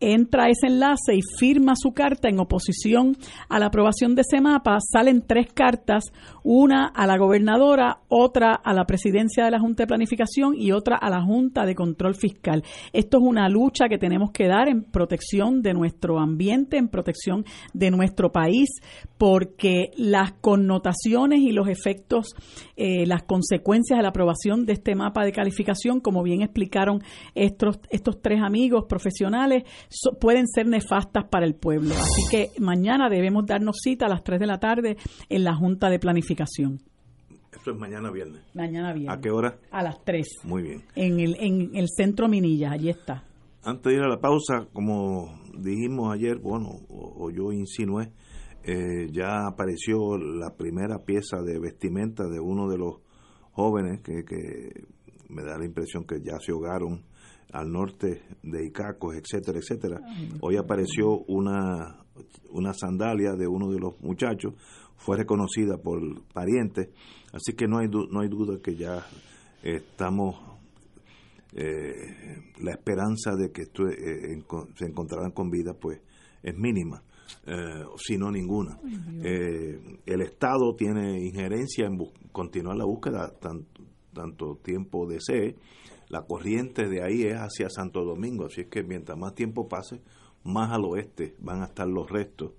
entra ese enlace y firma su carta en oposición a la aprobación de ese mapa, salen tres cartas, una a la gobernadora, otra a la presidencia de la Junta de Planificación y otra a la Junta de Control Fiscal. Esto es una lucha que tenemos que dar en protección de nuestro ambiente, en protección de nuestro país, porque las connotaciones y los efectos, eh, las consecuencias de la aprobación de este mapa de calificación, como bien explicaron estos, estos tres amigos profesionales, pueden ser nefastas para el pueblo. Así que mañana debemos darnos cita a las 3 de la tarde en la Junta de Planificación. Esto es mañana viernes. Mañana viernes. ¿A qué hora? A las 3. Muy bien. En el, en el centro Minillas, allí está. Antes de ir a la pausa, como dijimos ayer, bueno, o, yo insinué, eh, ya apareció la primera pieza de vestimenta de uno de los jóvenes que, que me da la impresión que ya se ahogaron al norte de Icacos, etcétera, etcétera. Hoy apareció una, una sandalia de uno de los muchachos, fue reconocida por parientes, así que no hay, no hay duda que ya estamos, eh, la esperanza de que esto, eh, se encontrarán con vida pues es mínima. Eh, si no ninguna. el Estado tiene injerencia en continuar la búsqueda tanto, tanto tiempo desee la corriente de ahí es hacia Santo Domingo, así es que mientras más tiempo pase, más al oeste van a estar los restos,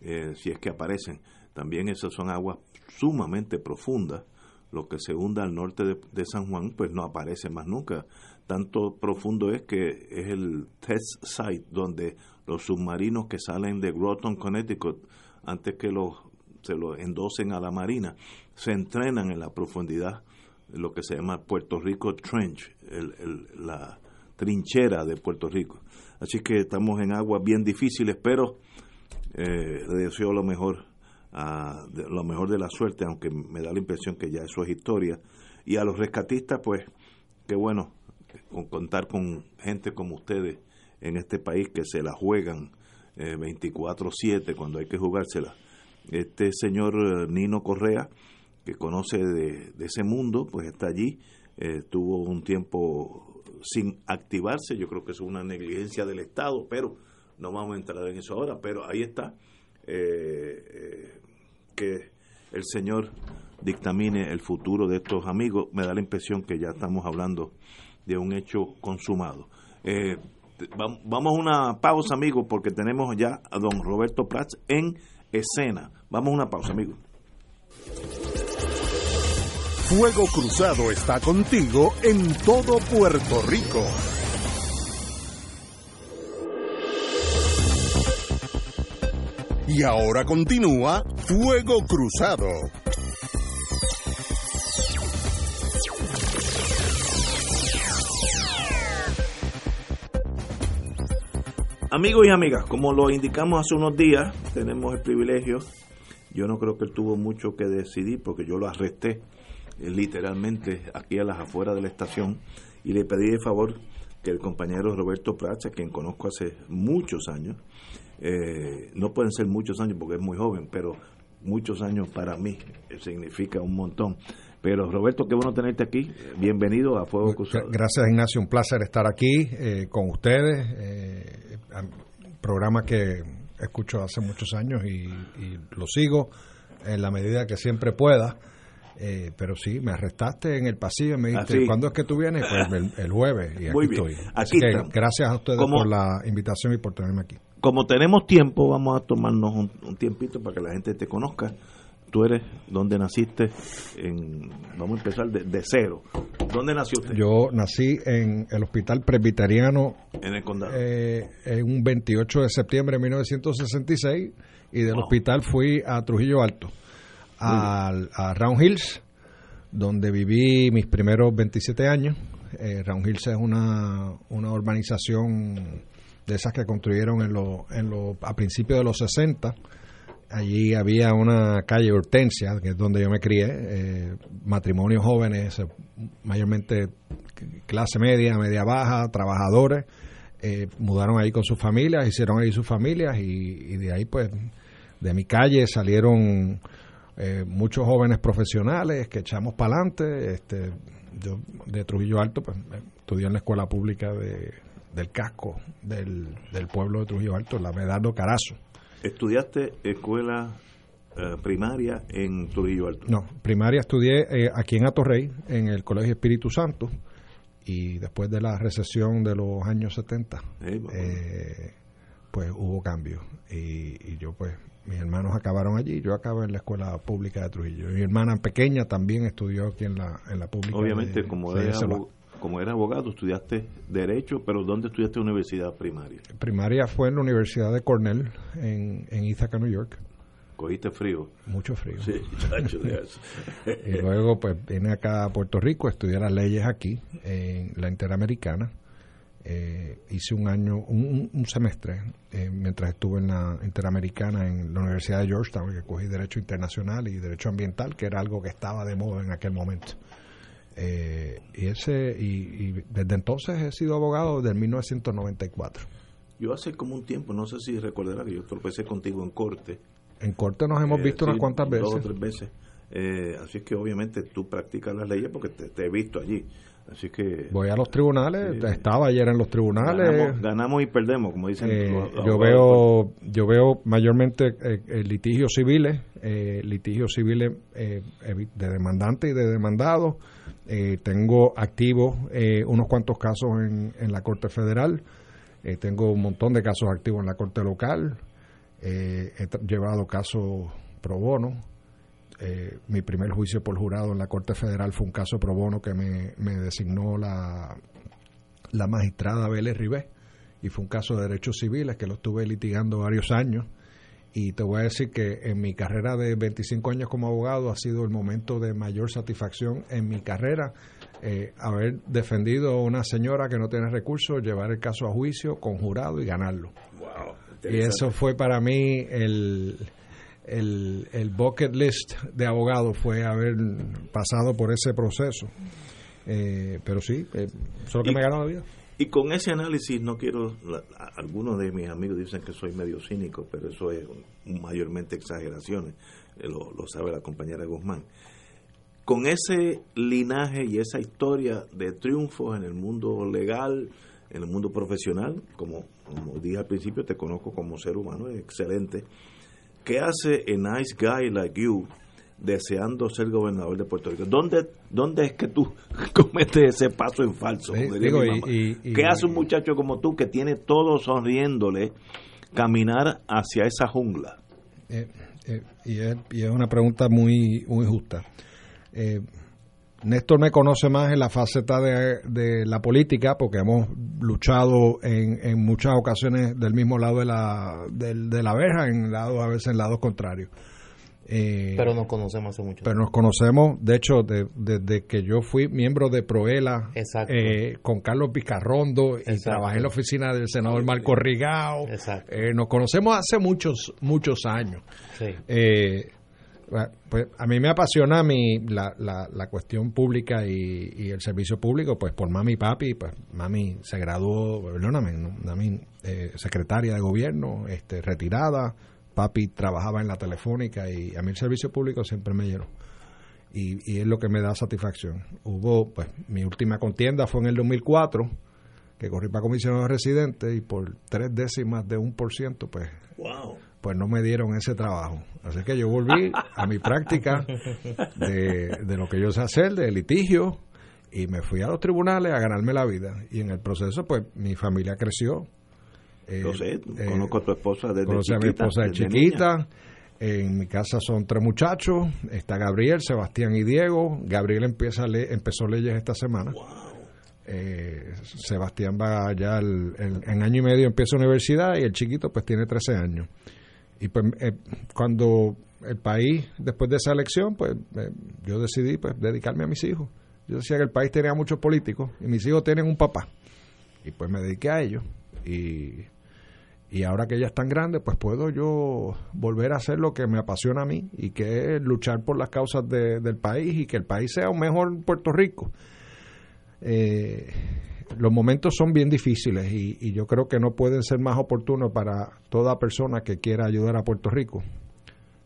eh, si es que aparecen. También esas son aguas sumamente profundas, lo que se hunda al norte de, San Juan, pues no aparece más nunca. Tanto profundo es que es el test site donde los submarinos que salen de Groton, Connecticut, antes que los, se los endosen a la marina, se entrenan en la profundidad lo que se llama Puerto Rico Trench, la trinchera de Puerto Rico. Así que estamos en aguas bien difíciles, pero eh, le deseo lo mejor, a, lo mejor de la suerte, aunque me da la impresión que ya eso es historia. Y a los rescatistas, pues, qué bueno contar con gente como ustedes en este país que se la juegan eh, 24/7 cuando hay que jugársela. Este señor eh, Nino Correa, que conoce de, ese mundo, pues está allí. Eh, tuvo un tiempo sin activarse, yo creo que es una negligencia del Estado, pero no vamos a entrar en eso ahora, pero ahí está. Eh, eh, que el Señor dictamine el futuro de estos amigos, me da la impresión que ya estamos hablando de un hecho consumado. vamos a una pausa, amigos, porque tenemos ya a don Roberto Prats en escena. Vamos a una pausa, amigos. Fuego Cruzado está contigo en todo Puerto Rico. Y ahora continúa Fuego Cruzado. Amigos y amigas, como lo indicamos hace unos días, tenemos el privilegio, yo no creo que él tuvo mucho que decidir porque yo lo arresté literalmente aquí a las afueras de la estación y le pedí de favor que el compañero Roberto Pracha, quien conozco hace muchos años, eh, no pueden ser muchos años porque es muy joven, pero muchos años para mí eh, significa un montón. Pero Roberto, qué bueno tenerte aquí. Bienvenido a Fuego Cruzado. Gracias Ignacio, un placer estar aquí con ustedes. programa que escucho hace muchos años y, y lo sigo en la medida que siempre pueda. Eh, pero sí, me arrestaste en el pasillo y me dijiste, ah, ¿cuándo es que tú vienes? Pues el, jueves y aquí estoy. Así que, gracias a ustedes por la invitación y por tenerme aquí. Como tenemos tiempo, vamos a tomarnos un, tiempito para que la gente te conozca. Tú eres donde naciste, en, vamos a empezar de, cero. ¿Dónde nació usted? Yo nací en el Hospital Presbiteriano. En el condado. Eh, en un 28 de septiembre de 1966 y del hospital fui a Trujillo Alto a Round Hills, donde viví mis primeros 27 años. Eh, Round Hills es una, una urbanización de esas que construyeron en lo, en lo, a principios de los 60. Allí había una calle Hortensia, que es donde yo me crié, eh, matrimonios jóvenes, eh, mayormente clase media, media baja, trabajadores, mudaron ahí con sus familias, hicieron ahí sus familias y, de ahí pues de mi calle salieron muchos jóvenes profesionales que echamos para adelante. Este, yo de Trujillo Alto pues estudié en la escuela pública de, del casco del, del pueblo de Trujillo Alto, la Medardo Carazo. ¿Estudiaste escuela eh, primaria en Trujillo Alto? No, primaria estudié eh, aquí en Atorrey, en el Colegio Espíritu Santo, y después de la recesión de los años 70, eh, pues hubo cambios. Y, y, yo, pues, mis hermanos acabaron allí, yo acabé en la escuela pública de Trujillo. Mi hermana pequeña también estudió aquí en la, en la pública. Obviamente, como de, como era abogado, estudiaste Derecho, pero ¿dónde estudiaste universidad primaria? Primaria fue en la Universidad de Cornell, en, en Ithaca, New York. ¿Cogiste frío? Mucho frío. Sí, y luego, pues, vine acá a Puerto Rico a estudiar las leyes aquí, en la Interamericana. Eh, hice un año, un, semestre, eh, mientras estuve en la Interamericana en la Universidad de Georgetown, que cogí Derecho Internacional y Derecho Ambiental, que era algo que estaba de moda en aquel momento. Eh, y ese y, desde entonces he sido abogado desde 1994. Yo hace como un tiempo, no sé si recordarás que yo tropecé contigo en corte. En corte nos hemos eh, visto unas cuantas veces. Dos o tres veces. Eh, así que obviamente tú practicas las leyes porque te, he visto allí. Así que voy a los tribunales, estaba ayer en los tribunales. Ganamos, y perdemos, como dicen. yo veo yo veo mayormente litigios civiles, litigios civiles de demandante y de demandado eh, tengo activos eh, unos cuantos casos en, en la Corte Federal. Eh, tengo un montón de casos activos en la Corte Local. he llevado casos pro bono. Mi primer juicio por jurado en la Corte Federal fue un caso pro bono que me, me designó la, la magistrada Vélez Ribé y fue un caso de derechos civiles que lo estuve litigando varios años y te voy a decir que en mi carrera de 25 años como abogado ha sido el momento de mayor satisfacción en mi carrera eh, haber defendido a una señora que no tiene recursos, llevar el caso a juicio con jurado y ganarlo. y eso fue para mí el, el, bucket list de abogado, fue haber pasado por ese proceso. Eh, pero sí, eh, eso que me ganó la vida. Y con ese análisis no quiero, algunos de mis amigos dicen que soy medio cínico, pero eso es mayormente exageraciones, eh, lo, sabe la compañera Guzmán. Con ese linaje y esa historia de triunfos en el mundo legal, en el mundo profesional, como, como dije al principio, te conozco como ser humano, es excelente. ¿Qué hace a nice guy like you deseando ser gobernador de Puerto Rico. ¿Dónde, dónde es que tú cometes ese paso en falso? ¿Qué hace un muchacho como tú que tiene todo sonriéndole caminar hacia esa jungla? Eh, eh, y, es, una pregunta muy, muy justa. Eh, Néstor me conoce más en la faceta de, la política porque hemos luchado en, en, muchas ocasiones del mismo lado de la, de, la verja, en lados, a veces en lados contrarios. Eh, pero nos conocemos hace mucho Pero nos conocemos, de hecho, desde que yo fui miembro de Proela eh, con Carlos Picarrondo y trabajé en la oficina del senador Marco Rigao. Eh, nos conocemos hace muchos, muchos años. Pues a mí me apasiona mi, la, la, cuestión pública y, el servicio público, pues por mami y papi, pues mami se graduó, perdóname, mami secretaria de gobierno, este, retirada, papi trabajaba en la telefónica y a mí el servicio público siempre me llenó. Y, es lo que me da satisfacción. Hubo, pues, mi última contienda fue en el 2004, que corrí para comisionado residente y por tres décimas de un por ciento, pues, pues no me dieron ese trabajo. Así que yo volví a mi práctica de, de lo que yo sé hacer, de litigio, y me fui a los tribunales a ganarme la vida. Y en el proceso, pues, mi familia creció eh, sé, eh, conozco a tu esposa desde chiquita. a mi esposa de chiquita. En mi casa son tres muchachos. Está Gabriel, Sebastián y Diego. Gabriel empieza empezó leyes esta semana. Eh, Sebastián va ya en año y medio empieza universidad y el chiquito pues tiene 13 años. Y pues eh, cuando el país, después de esa elección, pues eh, yo decidí pues dedicarme a mis hijos. Yo decía que el país tenía muchos políticos y mis hijos tienen un papá. Y pues me dediqué a ellos. Y, y ahora que ya están grandes, pues puedo yo volver a hacer lo que me apasiona a mí y que es luchar por las causas del país y que el país sea un mejor Puerto Rico. Eh, los momentos son bien difíciles y, yo creo que no pueden ser más oportunos para toda persona que quiera ayudar a Puerto Rico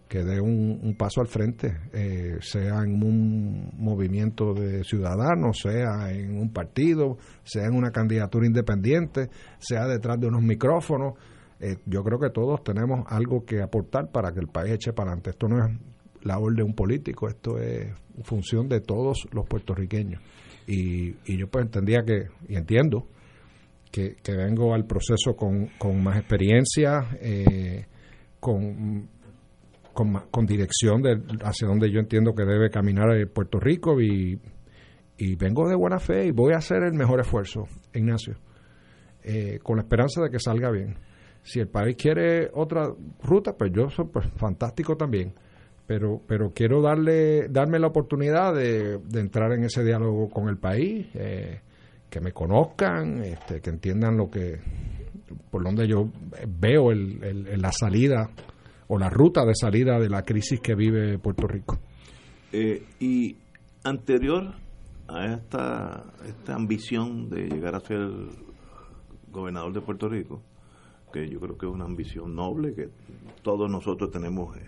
que dé un, paso al frente, eh, sea en un movimiento de ciudadanos, sea en un partido, sea en una candidatura independiente, sea detrás de unos micrófonos. Eh, yo creo que todos tenemos algo que aportar para que el país eche para adelante. Esto no es labor de un político, esto es función de todos los puertorriqueños. Y, y yo pues entendía que, y entiendo, que, vengo al proceso con, con más experiencia, eh, con, con, dirección de hacia donde yo entiendo que debe caminar Puerto Rico y, y, vengo de buena fe y voy a hacer el mejor esfuerzo, Ignacio, eh, con la esperanza de que salga bien. Si el país quiere otra ruta, pues yo soy pues, fantástico también pero, pero quiero darle, darme la oportunidad de, entrar en ese diálogo con el país, eh, que me conozcan, este, que entiendan lo que, por donde yo veo el, la salida o la ruta de salida de la crisis que vive Puerto Rico. Eh, y anterior a esta, esta ambición de llegar a ser gobernador de Puerto Rico, que yo creo que es una ambición noble que todos nosotros tenemos eh,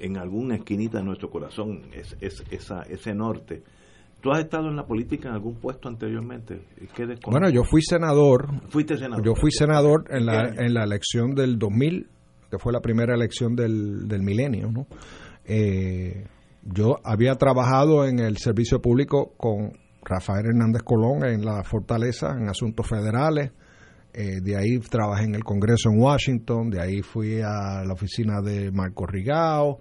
en alguna esquinita de nuestro corazón, es, es, esa, ese norte. ¿Tú has estado en la política en algún puesto anteriormente? bueno, yo fui senador. Fuiste senador. Yo fui senador en la, en la elección del 2000, que fue la primera elección del, del milenio, ¿no? Eh, yo había trabajado en el servicio público con Rafael Hernández Colón en la Fortaleza, en asuntos federales. Eh, de ahí trabajé en el Congreso en Washington, de ahí fui a la oficina de Marco Rigao,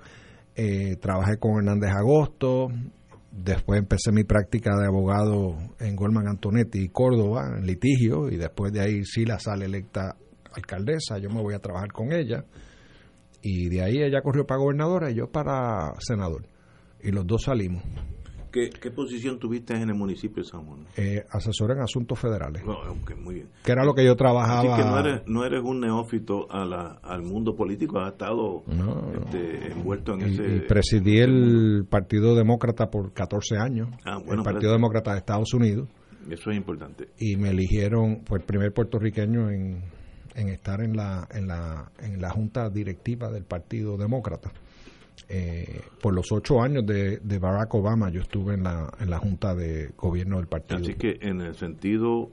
eh, trabajé con Hernández Agosto, después empecé mi práctica de abogado en Goldman Antonetti y Córdoba, en litigio, y después de ahí Sila sale electa alcaldesa, yo me voy a trabajar con ella, y de ahí ella corrió para gobernadora y yo para senador, y los dos salimos. ¿Qué, posición tuviste en el municipio de San Juan? Eh, asesor en asuntos federales. muy bien. Que era lo que yo trabajaba. Así que no eres, no eres un neófito a la, al mundo político, has estado este, envuelto en ese. Y presidí el Partido Demócrata por 14 años. Ah, el Partido Demócrata de Estados Unidos. Eso es importante. Y me eligieron, fue el primer puertorriqueño en, en estar en la, en, la, en la junta directiva del Partido Demócrata. Eh, por los ocho años de, Barack Obama yo estuve en la, en la Junta de Gobierno del partido. Así que en el sentido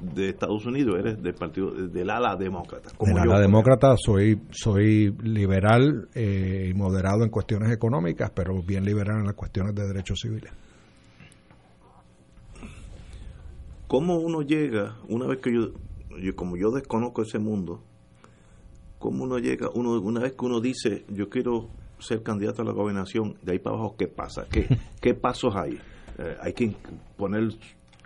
de Estados Unidos eres del partido del ala demócrata. Como del ala demócrata soy soy liberal eh, y moderado en cuestiones económicas, pero bien liberal en las cuestiones de derechos civiles. ¿Cómo uno llega, una vez que yo, yo como yo desconozco ese mundo, cómo uno llega, uno una vez que uno dice, yo quiero ser candidato a la gobernación, de ahí para abajo, ¿qué pasa? ¿Qué, qué pasos hay? Eh, ¿Hay que poner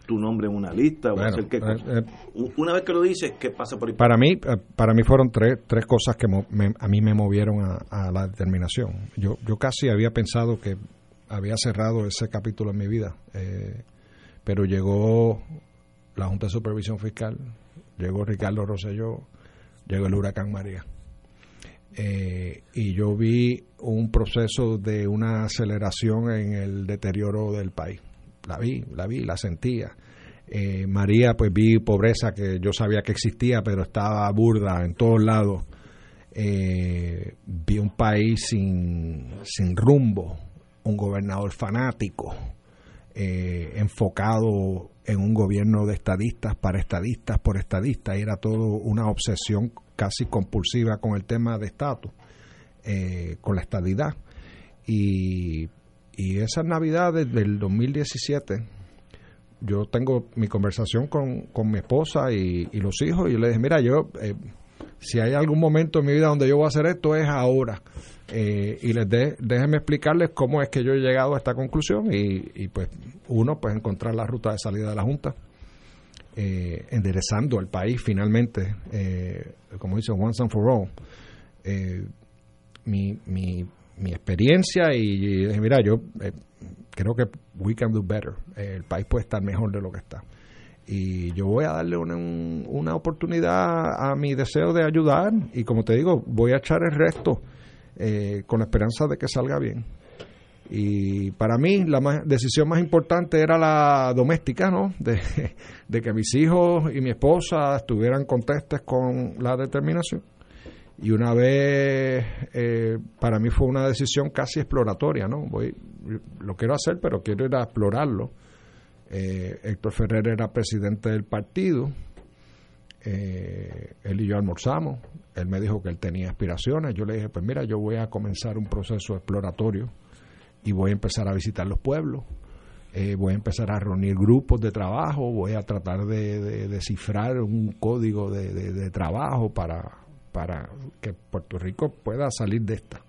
tu nombre en una lista? O hacer qué eh, eh, una vez que lo dices, ¿qué pasa por ahí? Para mí, para mí fueron tres, tres cosas que a mí me movieron a, la determinación. Yo, yo casi había pensado que había cerrado ese capítulo en mi vida, pero llegó la Junta de Supervisión Fiscal, llegó Ricardo Rosselló, llegó el huracán María eh, y yo vi un proceso de una aceleración en el deterioro del país. La vi, la vi, la sentía. Eh, María, pues vi pobreza que yo sabía que existía, pero estaba burda en todos lados. Eh, vi un país sin, sin rumbo, un gobernador fanático, enfocado en un gobierno de estadistas para estadistas por estadistas. Era todo una obsesión casi compulsiva con el tema de estatus, eh, con la estadidad. Y, y esas navidades del 2017, yo tengo mi conversación con, con mi esposa y, los hijos y le dije, mira, yo, eh, si hay algún momento en mi vida donde yo voy a hacer esto, es ahora. Eh, y les de, déjenme explicarles cómo es que yo he llegado a esta conclusión y, y pues uno, pues encontrar la ruta de salida de la Junta eh, enderezando al país finalmente, eh, como dice once and for all. Eh, mi, mi, mi experiencia y, dije, mira, yo eh, creo que we can do better. el país puede estar mejor de lo que está. Y yo voy a darle una, una oportunidad a mi deseo de ayudar y como te digo, voy a echar el resto eh, con la esperanza de que salga bien. Y para mí la decisión más importante era la doméstica, ¿no? De, que mis hijos y mi esposa estuvieran contestes con la determinación. Y una vez, eh, para mí fue una decisión casi exploratoria, ¿no? Voy, lo quiero hacer, pero quiero ir a explorarlo. Eh, Héctor Ferrer era presidente del partido. Eh, él y yo almorzamos. Él me dijo que él tenía aspiraciones. Yo le dije, pues mira, yo voy a comenzar un proceso exploratorio y voy a empezar a visitar los pueblos. Eh, voy a empezar a reunir grupos de trabajo, voy a tratar de, descifrar un código de, trabajo para, para que Puerto Rico pueda salir de esta.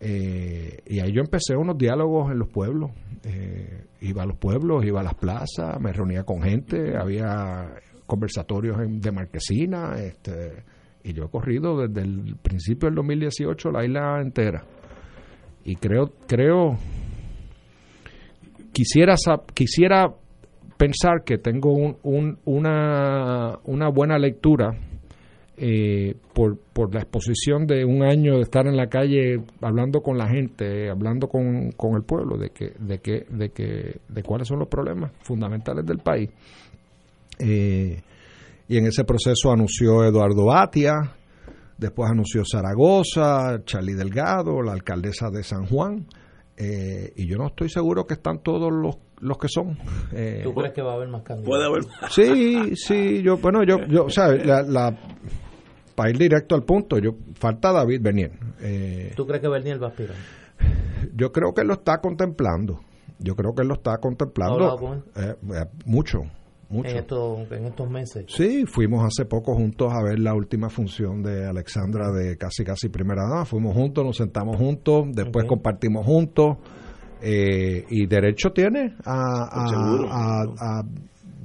Eh, y ahí yo empecé unos diálogos en los pueblos. Eh, iba a los pueblos, iba a las plazas, me reunía con gente, había conversatorios de Marquesina, este, y yo he corrido desde el principio del 2018 la isla entera. Y creo, creo, quisiera, quisiera pensar que tengo un, una, una buena lectura eh, por, por la exposición de un año de estar en la calle hablando con la gente, hablando con, con el pueblo de que, de que, de que, de cuáles son los problemas fundamentales del país. Eh, y en ese proceso anunció Eduardo Batia, después anunció Zaragoza, Charlie Delgado, la alcaldesa de San Juan, eh, y yo no estoy seguro que están todos los los que son. ¿Tú crees que va a haber más candidatos? Puede haber Sí, sí, yo, bueno, yo, yo o sea, la, la, para ir directo al punto, yo falta David Bernier. Eh, ¿Tú crees que Bernier va a aspirar? Yo creo que lo está contemplando. Yo creo que lo está contemplando. Con eh, eh, mucho, mucho. En estos, en estos meses. Sí, fuimos hace poco juntos a ver la última función de Alexandra de casi casi primera dama. Fuimos juntos, nos sentamos juntos, después compartimos juntos. y derecho tiene a, a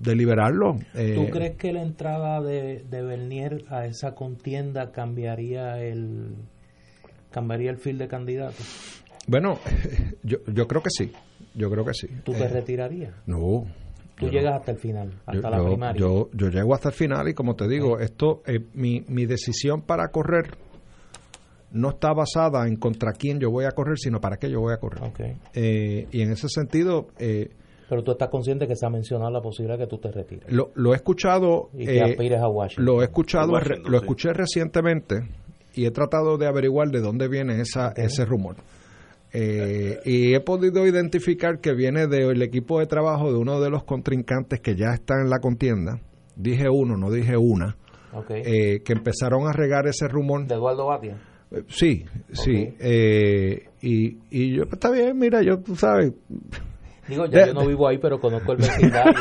deliberarlo. Eh, ¿Tú crees que la entrada de, de Bernier a esa contienda cambiaría el cambiaría el fil de candidatos? Bueno, yo, yo creo que sí. Yo creo que sí. ¿Tú te eh, retirarías? No. Tú llegas hasta el final, hasta la primaria. Yo, yo llego hasta el final y como te digo, esto, eh, mi, mi decisión para correr no está basada en contra quién yo voy a correr, sino para qué yo voy a correr. Okay. y en ese sentido, eh, pero tú estás consciente que se ha mencionado la posibilidad de que tú te retires. Lo, lo he escuchado. Y que eh, aspires a Washington. Lo he escuchado, lo escuché recientemente y he tratado de averiguar de dónde viene esa, ese rumor. Eh, y he podido identificar que viene del equipo de trabajo de uno de los contrincantes que ya está en la contienda. Dije uno, no dije una. Eh, que empezaron a regar ese rumor. ¿De Eduardo Batia? sí, sí. y, y yo, está bien, mira, yo, tú sabes, Digo, yo no vivo ahí, pero conozco el vecindario.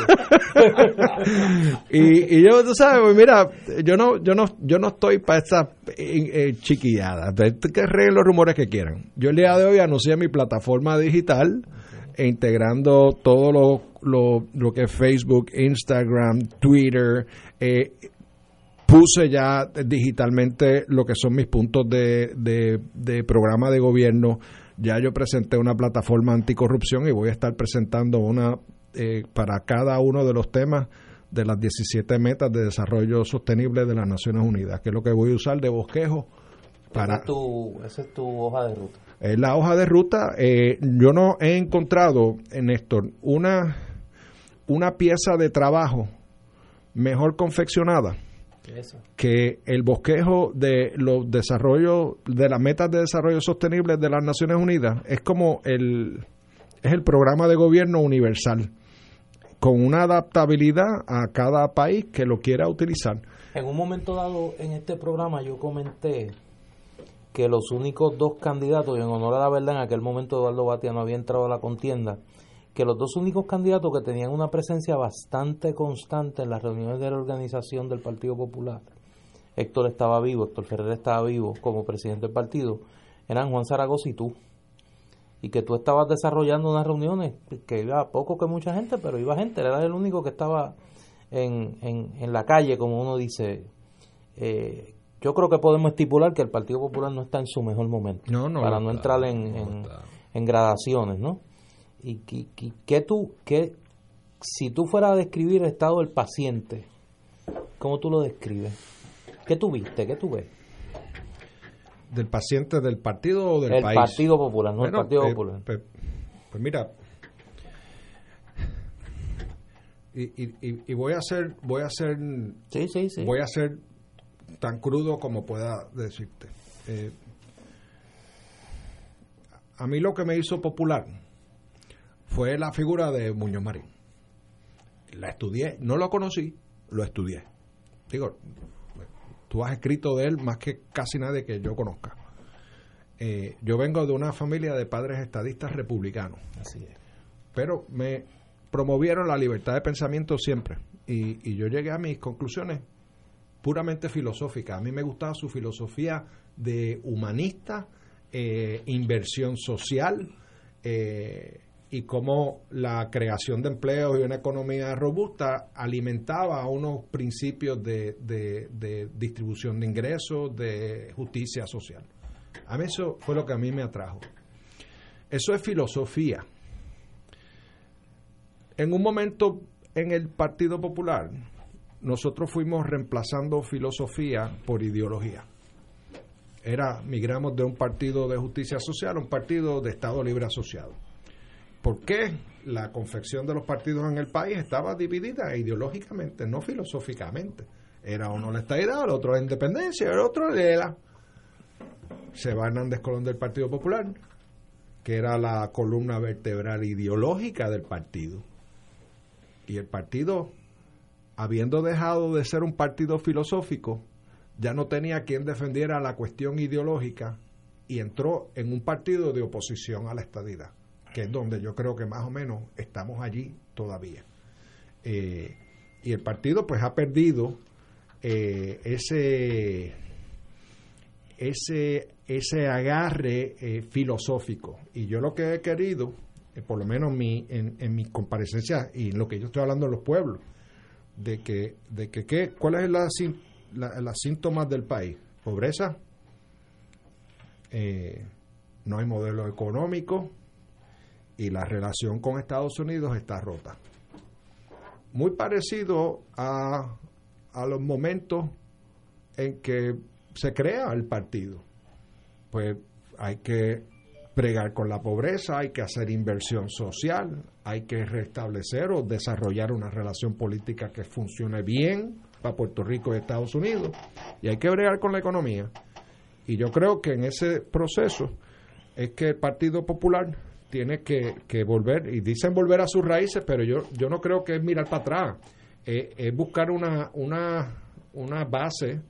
y, y yo, tú sabes, pues mira, yo no, yo no, yo no estoy para esa eh, eh chiquilladas. Que reen los rumores que quieran. Yo el día de hoy anuncié mi plataforma digital e integrando todo lo, lo, lo que es Facebook, Instagram, Twitter, eh, puse ya digitalmente lo que son mis puntos de, de, de programa de gobierno ya yo presenté una plataforma anticorrupción y voy a estar presentando una eh, para cada uno de los temas de las 17 metas de desarrollo sostenible de las Naciones Unidas, que es lo que voy a usar de bosquejo para... Esa es tu, hoja de ruta. Es la hoja de ruta. Eh, yo no he encontrado, en Néstor, una, una pieza de trabajo mejor confeccionada que el bosquejo de los desarrollos, de las metas de desarrollo sostenible de las Naciones Unidas es como el, es el programa de gobierno universal, con una adaptabilidad a cada país que lo quiera utilizar. En un momento dado en este programa yo comenté que los únicos dos candidatos, y en honor a la verdad, en aquel momento Eduardo Batia no había entrado a la contienda, que los dos únicos candidatos que tenían una presencia bastante constante en las reuniones de la organización del Partido Popular, Héctor estaba vivo, Héctor Ferrer estaba vivo como presidente del partido, eran Juan Zaragoza y tú. Y que tú estabas desarrollando unas reuniones que iba poco que mucha gente, pero iba gente, eras el único que estaba en, en, en la calle, como uno dice, eh, yo creo que podemos estipular que el Partido Popular no está en su mejor momento. para no entrar en, en, gradaciones, ¿no? Y, que tú, que si tú fueras a describir el estado del paciente, ¿cómo tú lo describes? ¿Qué tú viste? ¿Qué tú ves? ¿Del paciente del partido o del el país? El Partido Popular, no el Partido eh, Popular. Pues, pues, mira, y, y, y, voy a hacer, voy a hacer, sí, sí, sí. voy a hacer tan crudo como pueda decirte. Eh, a mí lo que me hizo popular fue la figura de Muñoz Marín. La estudié, no lo conocí, lo estudié. Digo, tú has escrito de él más que casi nadie que yo conozca. Eh, yo vengo de una familia de padres estadistas republicanos. Así es. Pero me promovieron la libertad de pensamiento siempre. Y, y yo llegué a mis conclusiones puramente filosófica. A mí me gustaba su filosofía de humanista, eh, inversión social eh, y cómo la creación de empleos y una economía robusta alimentaba unos principios de, de, distribución de ingresos, de justicia social. A mí eso fue lo que a mí me atrajo. Eso es filosofía. En un momento en el Partido Popular, nosotros fuimos reemplazando filosofía por ideología. Era, migramos de un partido de justicia social a un partido de Estado libre asociado. ¿Por qué? La confección de los partidos en el país estaba dividida ideológicamente, no filosóficamente. Era uno la estadidad, el otro la independencia, el otro la... Se va Hernández Colón del Partido Popular, que era la columna vertebral ideológica del partido. Y el partido habiendo dejado de ser un partido filosófico, ya no tenía quien defendiera la cuestión ideológica y entró en un partido de oposición a la estadidad, que es donde yo creo que más o menos estamos allí todavía. Eh, y el partido pues ha perdido eh, ese, ese, ese agarre eh, filosófico. Y yo lo que he querido, por lo menos mi, en, en mis comparecencias y en lo que yo estoy hablando de los pueblos, de que, de que ¿qué? ¿cuál es la, la, las síntomas del país? Pobreza, eh, no hay modelo económico y la relación con Estados Unidos está rota. Muy parecido a, a los momentos en que se crea el partido. Pues hay que pregar con la pobreza, hay que hacer inversión social, hay que restablecer o desarrollar una relación política que funcione bien para Puerto Rico y Estados Unidos, y hay que bregar con la economía. Y yo creo que en ese proceso es que el Partido Popular tiene que, volver, y dicen volver a sus raíces, pero yo, yo no creo que es mirar para atrás, es buscar una, una, una base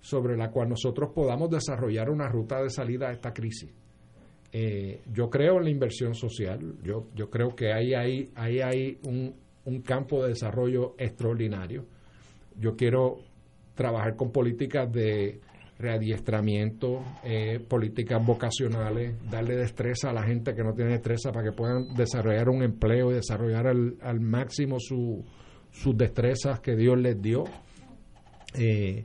sobre la cual nosotros podamos desarrollar una ruta de salida a esta crisis. Eh, yo creo en la inversión social, yo, yo creo que ahí hay, ahí hay un, un campo de desarrollo extraordinario. Yo quiero trabajar con políticas de readiestramiento, eh, políticas vocacionales, darle destreza a la gente que no tiene destreza para que puedan desarrollar un empleo y desarrollar al, al máximo su, sus destrezas que Dios les dio. Eh,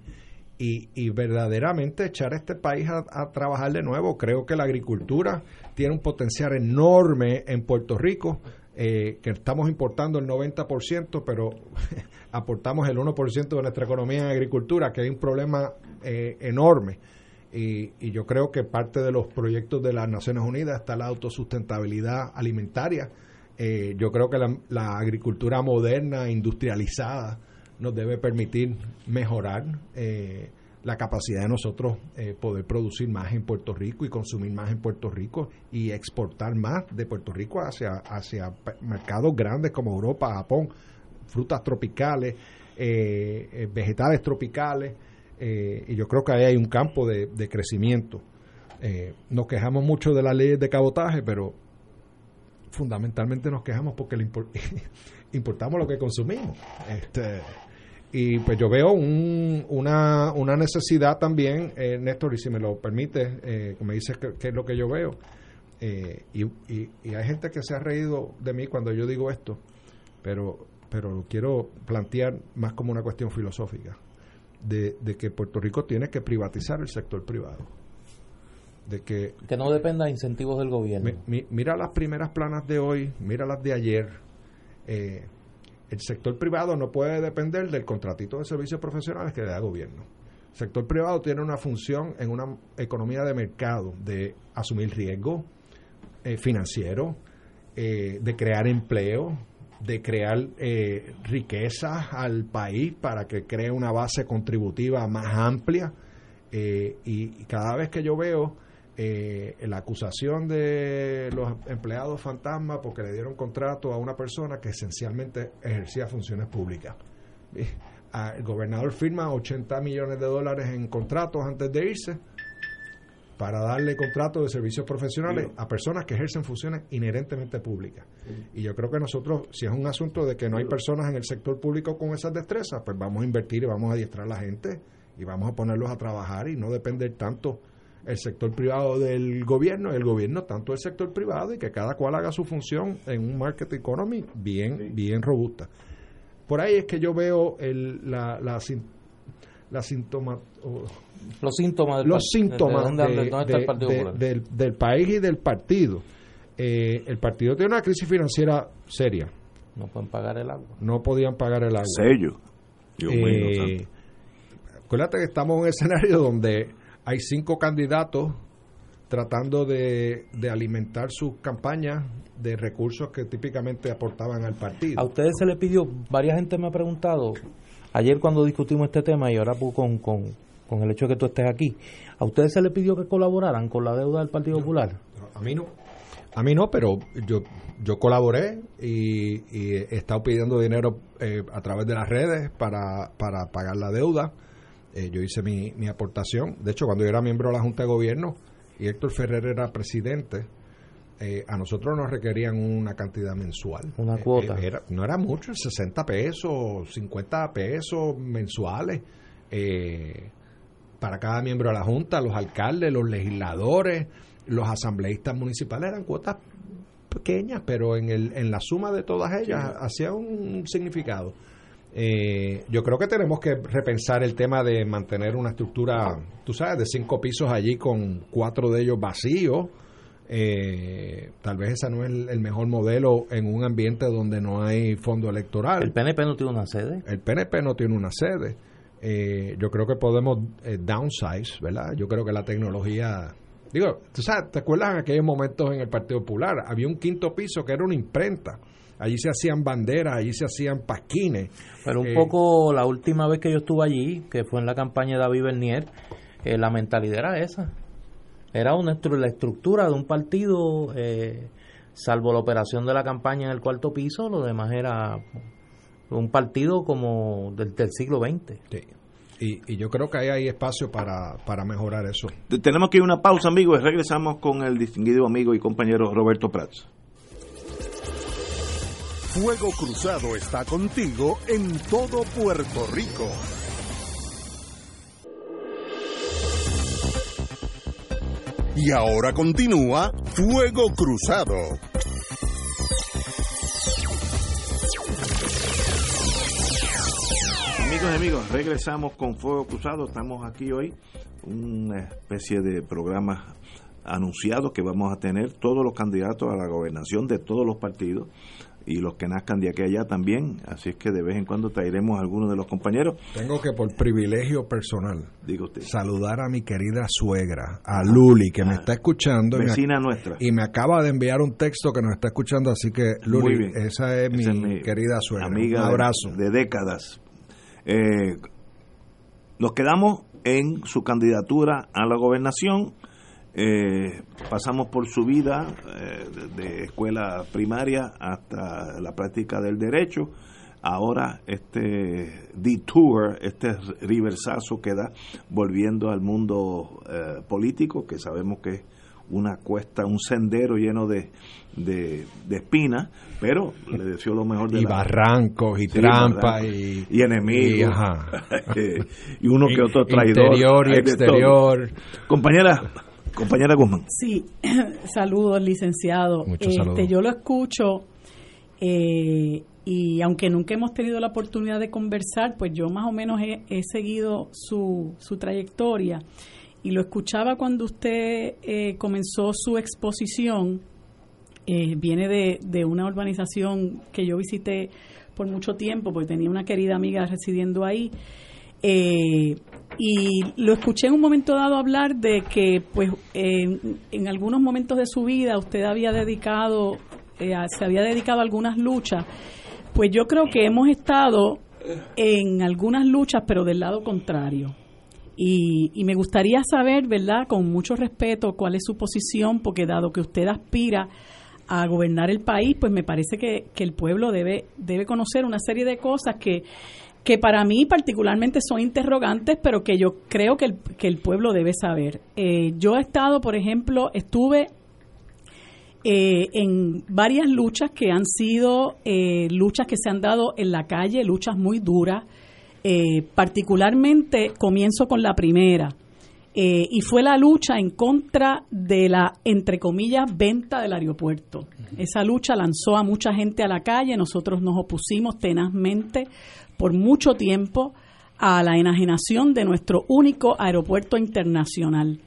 y, verdaderamente echar a este país a, trabajar de nuevo. Creo que la agricultura tiene un potencial enorme en Puerto Rico, eh, que estamos importando el 90%, pero aportamos el 1% de nuestra economía en agricultura, que hay un problema eh, enorme. Y, yo creo que parte de los proyectos de las Naciones Unidas está la autosustentabilidad alimentaria. Eh, yo creo que la, agricultura moderna, industrializada, nos debe permitir mejorar eh, la capacidad de nosotros eh, poder producir más en Puerto Rico y consumir más en Puerto Rico y exportar más de Puerto Rico hacia, hacia mercados grandes como Europa, Japón, frutas tropicales, vegetales tropicales, y yo creo que ahí hay un campo de, crecimiento. nos quejamos mucho de las leyes de cabotaje, pero fundamentalmente nos quejamos porque le importamos lo que consumimos. Este, y pues yo veo una, una necesidad también, eh, Néstor, y si me lo permite, eh, me dices qué es lo que yo veo. Eh, y, y, hay gente que se ha reído de mí cuando yo digo esto, pero, pero lo quiero plantear más como una cuestión filosófica. De, que Puerto Rico tiene que privatizar el sector privado. De que, que no dependa de incentivos del gobierno. mira las primeras planas de hoy, mira las de ayer. Eh, el sector privado no puede depender del contratito de servicios profesionales que le da el gobierno. El sector privado tiene una función en una economía de mercado de asumir riesgo eh, financiero, eh, de crear empleo, de crear eh, riqueza al país para que cree una base contributiva más amplia. Eh, y, cada vez que yo veo eh, la acusación de los empleados fantasma porque le dieron contrato a una persona que esencialmente ejercía funciones públicas. El gobernador firma 80 millones de dólares en contratos antes de irse para darle contratos de servicios profesionales a personas que ejercen funciones inherentemente públicas. Y yo creo que nosotros, si es un asunto de que no hay personas en el sector público con esas destrezas, pues vamos a invertir y vamos a adiestrar a la gente y vamos a ponerlos a trabajar y no depender tanto el sector privado del gobierno, el gobierno tanto el sector privado y que cada cual haga su función en un market economy bien, bien robusta. Por ahí es que yo veo el, la, la, la síntoma, los síntomas del, los síntomas del, país y del partido. Eh, el partido tiene una crisis financiera seria. No pueden pagar el agua. No podían pagar el agua. Sello. Eh, acuérdate que estamos en un escenario donde hay cinco candidatos tratando de, de, alimentar sus campañas de recursos que típicamente aportaban al partido. A ustedes se le pidió, varias gente me ha preguntado, ayer cuando discutimos este tema y ahora con, con, con el hecho de que tú estés aquí, ¿a ustedes se le pidió que colaboraran con la deuda del Partido Popular? A mí no. A mí no, pero yo yo colaboré y, he estado pidiendo dinero eh, a través de las redes para, para pagar la deuda. Eh, yo hice mi, mi aportación. De hecho, cuando yo era miembro de la Junta de Gobierno y Héctor Ferrer era presidente, eh, a nosotros nos requerían una cantidad mensual. Una cuota. no era mucho, 60 pesos, 50 pesos mensuales. Eh, para cada miembro de la Junta, los alcaldes, los legisladores, los asambleístas municipales eran cuotas pequeñas, pero en, el, en la suma de todas ellas hacía un significado. Eh, yo creo que tenemos que repensar el tema de mantener una estructura, tú sabes, de cinco pisos allí con cuatro de ellos vacíos. Eh, tal vez ese no es el, mejor modelo en un ambiente donde no hay fondo electoral. ¿El PNP no tiene una sede? El PNP no tiene una sede. Eh, yo creo que podemos eh, downsize, ¿verdad? Yo creo que la tecnología... Digo, ¿tú sabes, ¿te acuerdas en aquellos momentos en el Partido Popular? Había un quinto piso que era una imprenta. Allí se hacían banderas, allí se hacían pasquines. Pero un eh, poco la última vez que yo estuve allí, que fue en la campaña de David Bernier, la mentalidad era esa. Era una la estructura de un partido, salvo la operación de la campaña en el cuarto piso, lo demás era un partido como del, siglo XX. Y, yo creo que ahí hay espacio para, para mejorar eso. Tenemos que ir a una pausa, amigos, y regresamos con el distinguido amigo y compañero Roberto Prats. Fuego Cruzado está contigo en todo Puerto Rico. Y ahora continúa Fuego Cruzado. amigos, regresamos con Fuego Cruzado. Estamos aquí hoy, una especie de programa anunciado que vamos a tener todos los candidatos a la gobernación de todos los partidos y los que nazcan de aquí allá también. Así es que de vez en cuando traeremos a algunos de los compañeros. Tengo que por privilegio personal saludar a mi querida suegra, a Luli, que me ah, está escuchando. Vecina nuestra. Y me acaba de enviar un texto que nos está escuchando, así que Luli, esa es, mi, querida suegra. Amiga un abrazo. de décadas. Eh, nos quedamos en su candidatura a la gobernación. Eh, pasamos por su vida eh, de escuela primaria hasta la práctica del derecho. Ahora este detour, este riversazo que da volviendo al mundo político, que sabemos que una cuesta, un sendero lleno de, de, espinas, pero le deseo lo mejor de Y barrancos y trampas y, enemigos. Y, uno que otro traidor. Interior y exterior. Compañera, compañera Guzmán. Sí, saludos, licenciado. este, Yo lo escucho. Eh, y aunque nunca hemos tenido la oportunidad de conversar, pues yo más o menos he, seguido su, su, trayectoria y lo escuchaba cuando usted eh, comenzó su exposición. Eh, viene de, de, una urbanización que yo visité por mucho tiempo, porque tenía una querida amiga residiendo ahí. Eh, y lo escuché en un momento dado hablar de que, pues, en algunos momentos de su vida usted había dedicado, se había dedicado a algunas luchas pues yo creo que hemos estado en algunas luchas, pero del lado contrario. Y, me gustaría saber, ¿verdad?, con mucho respeto, cuál es su posición, porque dado que usted aspira a gobernar el país, pues me parece que, el pueblo debe, debe conocer una serie de cosas que, que para mí particularmente son interrogantes, pero que yo creo que el, que el pueblo debe saber. Eh, yo he estado, por ejemplo, estuve eh, en varias luchas que han sido eh, luchas que se han dado en la calle, luchas muy duras. Particularmente comienzo con la primera, y fue la lucha en contra de la, entre comillas, venta del aeropuerto. Esa lucha lanzó a mucha gente a la calle, nosotros nos opusimos tenazmente por mucho tiempo a la enajenación de nuestro único aeropuerto internacional.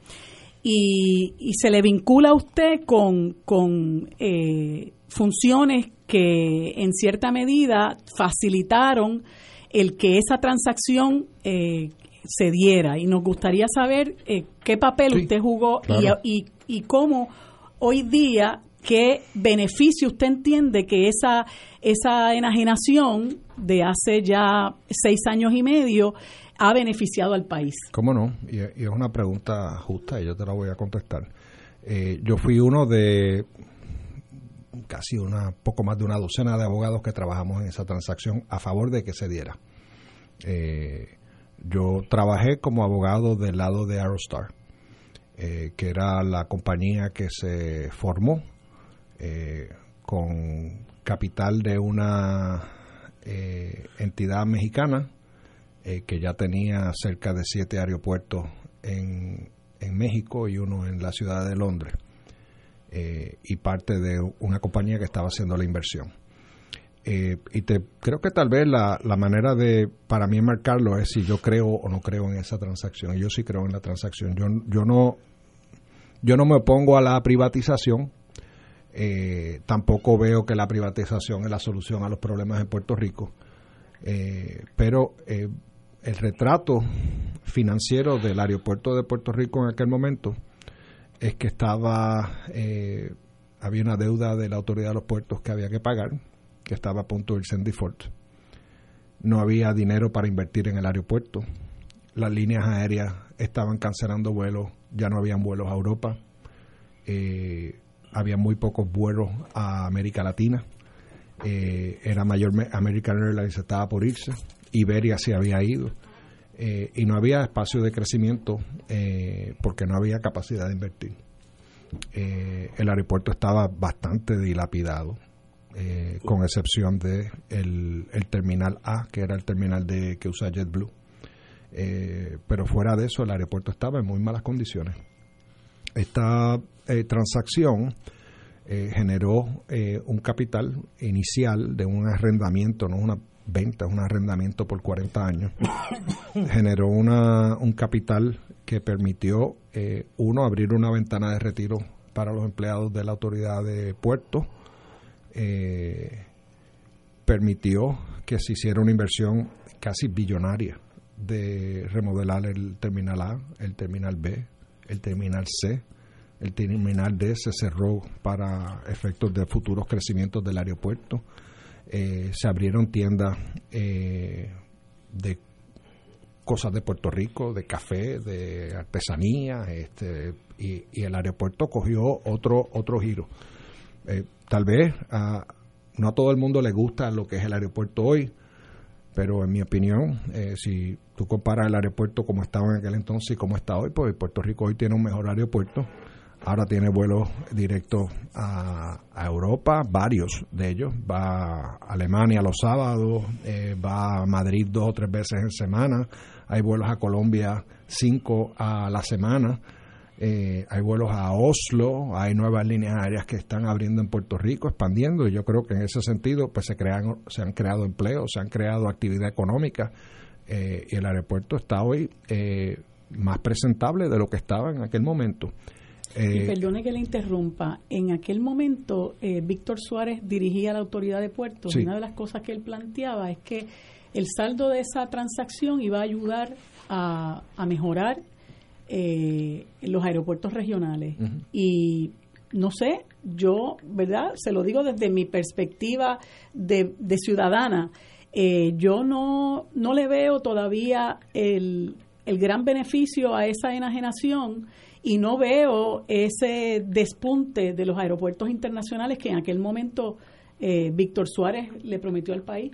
Y, se le vincula a usted con, con eh, funciones que en cierta medida facilitaron el que esa transacción eh, se diera y nos gustaría saber eh, qué papel usted jugó y, y, cómo hoy día qué beneficio usted entiende que esa esa enajenación de hace ya seis años y medio ha beneficiado al país? ¿Cómo no? Y, es una pregunta justa y yo te la voy a contestar. Eh, yo fui uno de casi una poco más de una docena de abogados que trabajamos en esa transacción a favor de que se diera. Eh, yo trabajé como abogado del lado de Aerostar, eh, que era la compañía que se formó con capital de una entidad mexicana eh, que ya tenía cerca de siete aeropuertos en, en México y uno en la ciudad de Londres, eh, y parte de una compañía que estaba haciendo la inversión. Eh, y te, creo que tal vez la, la, manera de, para mí, marcarlo es si yo creo o no creo en esa transacción. Y yo sí creo en la transacción. Yo, yo, no, yo no me opongo a la privatización. tampoco veo que la privatización es la solución a los problemas en Puerto Rico. pero el retrato financiero del aeropuerto de Puerto Rico en aquel momento es que estaba eh, había una deuda de la autoridad de los puertos que había que pagar, que estaba a punto de irse en default. No había dinero para invertir en el aeropuerto. Las líneas aéreas estaban cancelando vuelos, ya no habían vuelos a Europa. Eh, había muy pocos vuelos a América Latina. Eh, era mayor American Airlines estaba por irse Iberia se había ido eh, y no había espacio de crecimiento porque no había capacidad de invertir. El aeropuerto estaba bastante dilapidado, con excepción de el, terminal A, que era el terminal de que usa JetBlue. pero fuera de eso, el aeropuerto estaba en muy malas condiciones. Esta transacción generó un capital inicial de un arrendamiento, no una venta, un arrendamiento por 40 años, generó una, un capital que permitió, eh, uno, abrir una ventana de retiro para los empleados de la autoridad de puerto, eh, permitió que se hiciera una inversión casi billonaria de remodelar el terminal A, el terminal B, el terminal C, el terminal D se cerró para efectos de futuros crecimientos del aeropuerto eh, se abrieron tiendas eh, de cosas de Puerto Rico, de café, de artesanía, este, y, el aeropuerto cogió otro, otro giro. Tal vez a, no a todo el mundo le gusta lo que es el aeropuerto hoy, pero en mi opinión, si tú comparas el aeropuerto como estaba en aquel entonces y como está hoy, pues Puerto Rico hoy tiene un mejor aeropuerto Ahora tiene vuelos directos a, Europa, varios de ellos. Va a Alemania los sábados, eh, va a Madrid dos o tres veces en semana. Hay vuelos a Colombia cinco a la semana. Eh, hay vuelos a Oslo, hay nuevas líneas aéreas que están abriendo en Puerto Rico, expandiendo, y yo creo que en ese sentido pues se, crean, se han creado empleos, se han creado actividad económica, eh, y el aeropuerto está hoy eh, más presentable de lo que estaba en aquel momento. y perdone que le interrumpa, en aquel momento Víctor Suárez dirigía la autoridad de puertos, y una de las cosas que él planteaba es que el saldo de esa transacción iba a ayudar a, a mejorar eh, los aeropuertos regionales. Y no sé, yo, ¿verdad? Se lo digo desde mi perspectiva de, ciudadana. Eh, yo no, no le veo todavía el, el gran beneficio a esa enajenación y no veo ese despunte de los aeropuertos internacionales que en aquel momento eh, Víctor Suárez le prometió al país.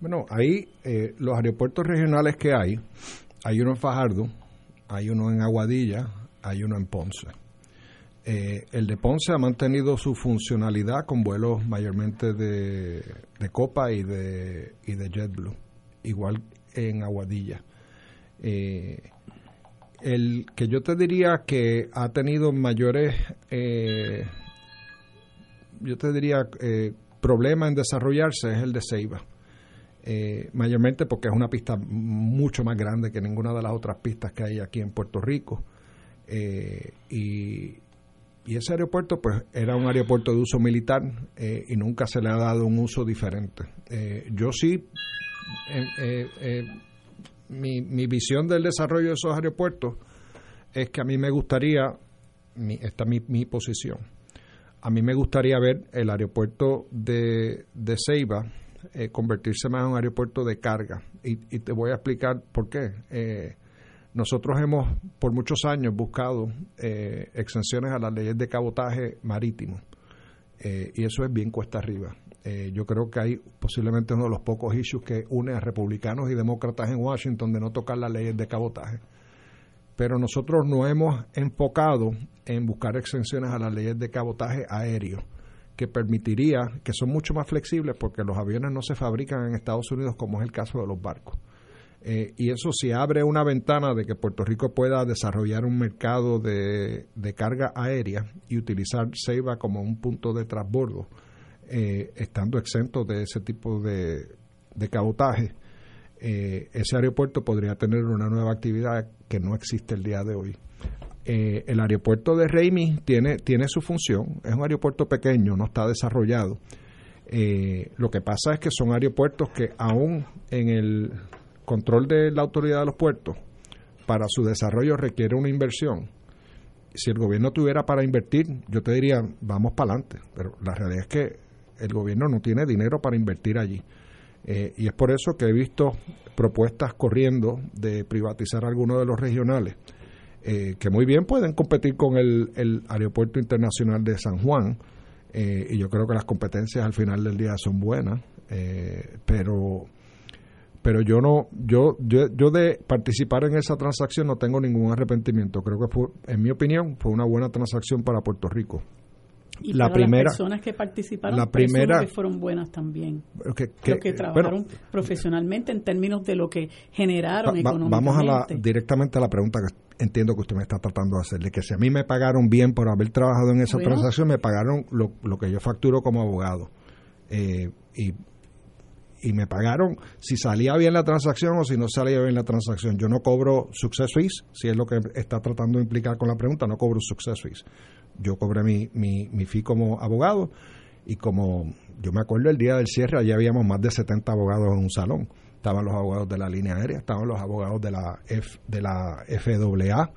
Bueno, ahí eh, los aeropuertos regionales que hay, hay uno en Fajardo, hay uno en Aguadilla, hay uno en Ponce. Eh, el de Ponce ha mantenido su funcionalidad con vuelos mayormente de, Copa y de, y de JetBlue, igual en Aguadilla. Eh, el que yo te diría que ha tenido mayores, eh, yo te diría, problemas en desarrollarse es el de Ceiba eh, mayormente porque es una pista mucho más grande que ninguna de las otras pistas que hay aquí en Puerto Rico. Eh, y, ese aeropuerto pues era un aeropuerto de uso militar eh, y nunca se le ha dado un uso diferente. yo sí, mi, mi visión del desarrollo de esos aeropuertos es que a mí me gustaría, mi, esta es mi, mi posición, a mí me gustaría ver el aeropuerto de, de Ceiba, eh, convertirse más en un aeropuerto de carga. Y, te voy a explicar por qué. Eh, nosotros hemos por muchos años buscado eh, exenciones a las leyes de cabotaje marítimo. y eso es bien cuesta arriba. yo creo que hay posiblemente uno de los pocos issues que une a republicanos y demócratas en Washington de no tocar las leyes de cabotaje. Pero nosotros no hemos enfocado en buscar exenciones a las leyes de cabotaje aéreo que permitiría, que son mucho más flexibles porque los aviones no se fabrican en Estados Unidos como es el caso de los barcos. Eh, y eso si abre una ventana de que Puerto Rico pueda desarrollar un mercado de, carga aérea y utilizar Ceiba como un punto de transbordo, eh, estando exento de ese tipo de, de cabotaje, eh, ese aeropuerto podría tener una nueva actividad que no existe el día de hoy. Eh, el aeropuerto de Reimi tiene, tiene su función, es un aeropuerto pequeño, no está desarrollado. Eh, lo que pasa es que son aeropuertos que aún en el control de la autoridad de los puertos, para su desarrollo requiere una inversión. Si el gobierno tuviera para invertir, yo te diría, vamos para adelante, pero la realidad es que el gobierno no tiene dinero para invertir allí. Eh, y es por eso que he visto propuestas corriendo de privatizar algunos de los regionales eh, que muy bien pueden competir con el, aeropuerto internacional de San Juan, eh, y yo creo que las competencias al final del día son buenas, eh, pero pero yo no yo, yo yo de participar en esa transacción no tengo ningún arrepentimiento. Creo que fue en mi opinión fue una buena transacción para Puerto Rico. Y la primera, las personas que participaron la primera que fueron buenas también. Que, que, trabajaron profesionalmente en términos de lo que generaron económicamente vamos a la, directamente a la pregunta que entiendo que usted me está tratando de hacerle que si a mí me pagaron bien por haber trabajado en esa transacción me pagaron lo, lo, que yo facturo como abogado eh, y y me pagaron si salía bien la transacción o si no salía bien la transacción. Yo no cobro success fees, si es lo que está tratando de implicar con la pregunta, no cobro success fees yo cobré mi, mi, mi fee como abogado y como yo me acuerdo el día del cierre, allí habíamos más de 70 abogados en un salón. Estaban los abogados de la línea aérea, estaban los abogados de la, de la FAA,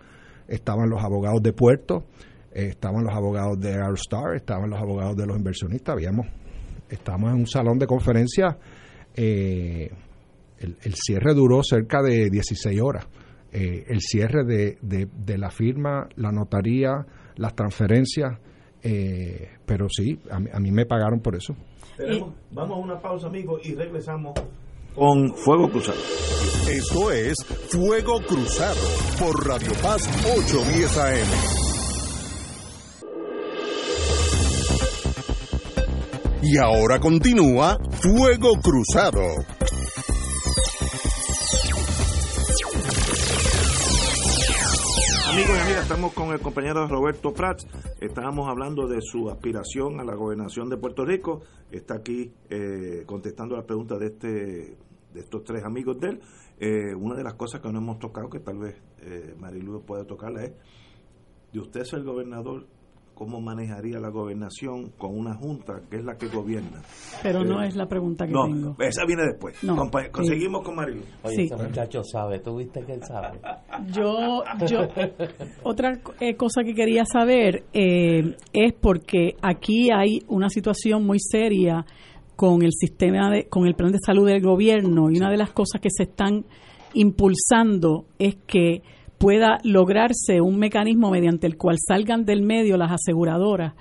estaban los abogados de puerto, estaban los abogados de Airstar, estaban los abogados de los inversionistas. Habíamos, estábamos en un salón de conferencia. Eh, el, cierre duró cerca de 16 horas. Eh, el cierre de, de, de la firma, la notaría, las transferencias, eh, pero sí, a mí, me pagaron por eso. vamos a una pausa, amigos, y regresamos con Fuego Cruzado. Esto es Fuego Cruzado por Radio Paz 810 AM. Y ahora continúa Fuego Cruzado. Amigos y amigas, estamos con el compañero Roberto Prats. Estábamos hablando de su aspiración a la gobernación de Puerto Rico. Está aquí eh, contestando la pregunta de este de estos tres amigos de él. Eh, una de las cosas que no hemos tocado, que tal vez eh, Marilu pueda tocarla, es de usted ser gobernador cómo manejaría la gobernación con una junta que es la que gobierna. Pero no eh, es la pregunta que tengo. Esa viene después. conseguimos con Mario. Oye, ese muchacho sabe, tú viste que él sabe. Yo, yo, otra eh, cosa que quería saber eh, es porque aquí hay una situación muy seria con el sistema de, con el plan de salud del gobierno y una de las cosas que se están impulsando es que pueda lograrse un mecanismo mediante el cual salgan del medio las aseguradoras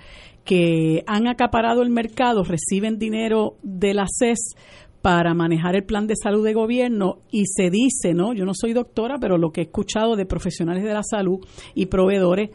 que han acaparado el mercado, reciben dinero de la CES para manejar el plan de salud de gobierno y se dice, ¿no? Yo no soy doctora, pero lo que he escuchado de profesionales de la salud y proveedores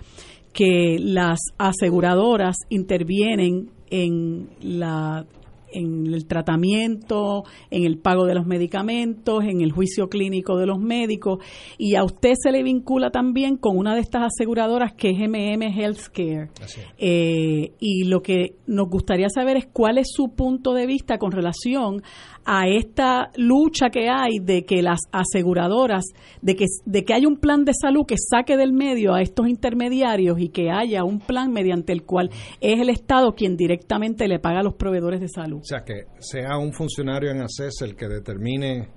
que las aseguradoras intervienen en la en el tratamiento, en el pago de los medicamentos, en el juicio clínico de los médicos y a usted se le vincula también con una de estas aseguradoras que es MM Healthcare. Eh, y lo que nos gustaría saber es cuál es su punto de vista con relación a esta lucha que hay de que las aseguradoras, de que, de que haya un plan de salud que saque del medio a estos intermediarios y que haya un plan mediante el cual es el Estado quien directamente le paga a los proveedores de salud. O sea, que sea un funcionario en ACES el que determine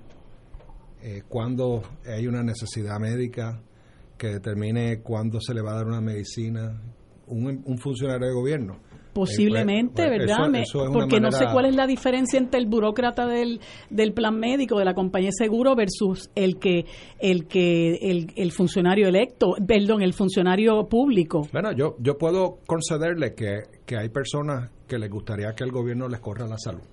eh, cuándo hay una necesidad médica, que determine cuándo se le va a dar una medicina, un, un funcionario de gobierno Posiblemente, eh, pues, ¿verdad? porque no sé cuál es la diferencia entre el burócrata del, del plan médico de la compañía de seguro versus el que el que el, el funcionario electo, perdón, el funcionario público. Bueno, yo yo puedo concederle que, que hay personas que les gustaría que el gobierno les corra la salud.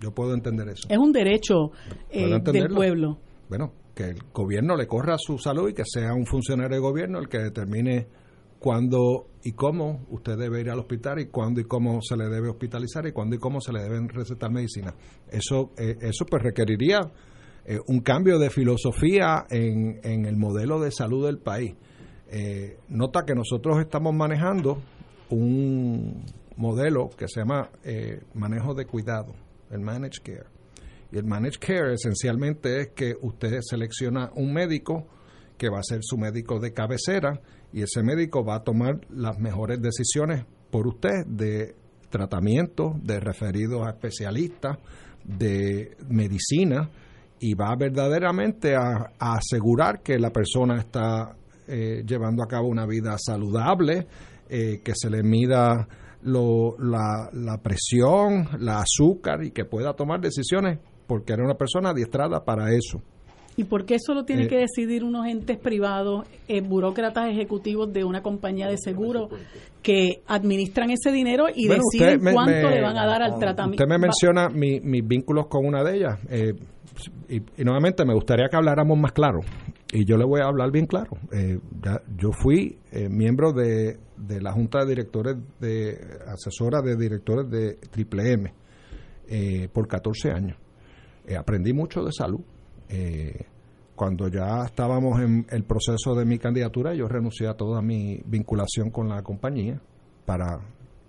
Yo puedo entender eso. Es un derecho eh, del pueblo. Bueno, que el gobierno le corra su salud y que sea un funcionario de gobierno el que determine cuándo y cómo usted debe ir al hospital y cuándo y cómo se le debe hospitalizar y cuándo y cómo se le deben recetar medicina. Eso, eh, eso pues requeriría eh, un cambio de filosofía en, en, el modelo de salud del país. Eh, nota que nosotros estamos manejando un modelo que se llama manejo de cuidado, el managed care. Y el managed care esencialmente es que usted selecciona un médico que va a ser su médico de cabecera y ese médico va a tomar las mejores decisiones por usted de tratamiento, de referidos a especialistas, de medicina y va verdaderamente a, asegurar que la persona está eh, llevando a cabo una vida saludable, eh, que se le mida la, la presión, la azúcar y que pueda tomar decisiones porque era una persona adiestrada para eso. ¿Y por qué eso lo tiene eh, que decidir unos entes privados, eh, burócratas ejecutivos de una compañía de seguro que administran ese dinero y deciden cuánto le van a dar al tratamiento? Usted me menciona mis vínculos con una de ellas. Eh, y, nuevamente me gustaría que habláramos más claro. Y yo le voy a hablar bien claro. yo fui miembro de, de, la Junta de Directores, de asesora de directores de Triple M por 14 años. aprendí mucho de salud eh, cuando ya estábamos en el proceso de mi candidatura, yo renuncié a toda mi vinculación con la compañía para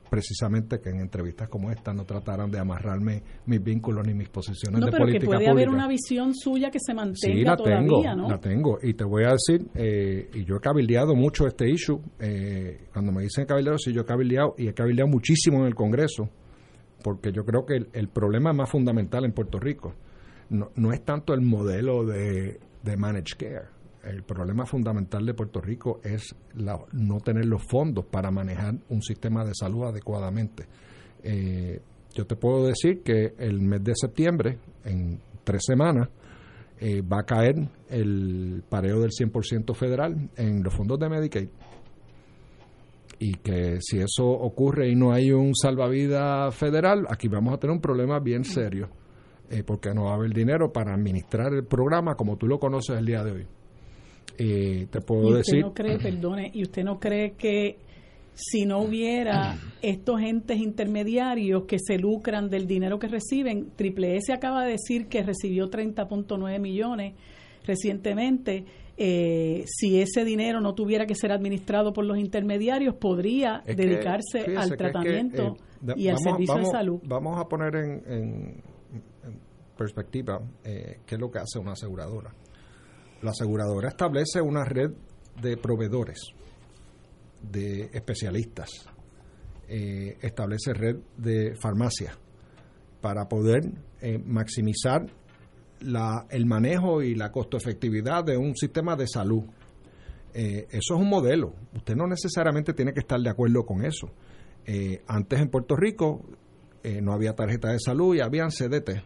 precisamente que en entrevistas como esta no trataran de amarrarme mis vínculos ni mis posiciones de política que puede haber una visión suya que se mantenga sí, la tengo, ¿no? la tengo y te voy a decir eh, y yo he cabildeado mucho este issue eh, cuando me dicen cabildeado sí yo he cabildeado y he cabildeado muchísimo en el Congreso porque yo creo que el problema más fundamental en Puerto Rico no, no es tanto el modelo de, de managed care. El problema fundamental de Puerto Rico es la, no tener los fondos para manejar un sistema de salud adecuadamente. Eh, yo te puedo decir que el mes de septiembre, en tres semanas, eh, va a caer el pareo del 100% federal en los fondos de Medicaid. Y que si eso ocurre y no hay un salvavidas federal, aquí vamos a tener un problema bien serio eh, porque no va a haber dinero para administrar el programa como tú lo conoces el día de hoy. Eh, te puedo ¿Y usted decir. No cree, perdone, ¿y usted no cree que si no hubiera estos entes intermediarios que se lucran del dinero que reciben, Triple S acaba de decir que recibió 30.9 millones recientemente eh, si ese dinero no tuviera que ser administrado por los intermediarios, podría dedicarse al tratamiento eh, y al servicio de salud. Vamos a poner en, perspectiva eh, qué es lo que hace una aseguradora. La aseguradora establece una red de proveedores, de especialistas, establece red de farmacias para poder maximizar la, el manejo y la costo efectividad de un sistema de salud. Eh, eso es un modelo. Usted no necesariamente tiene que estar de acuerdo con eso. Eh, antes en Puerto Rico eh, no había tarjeta de salud y habían CDT.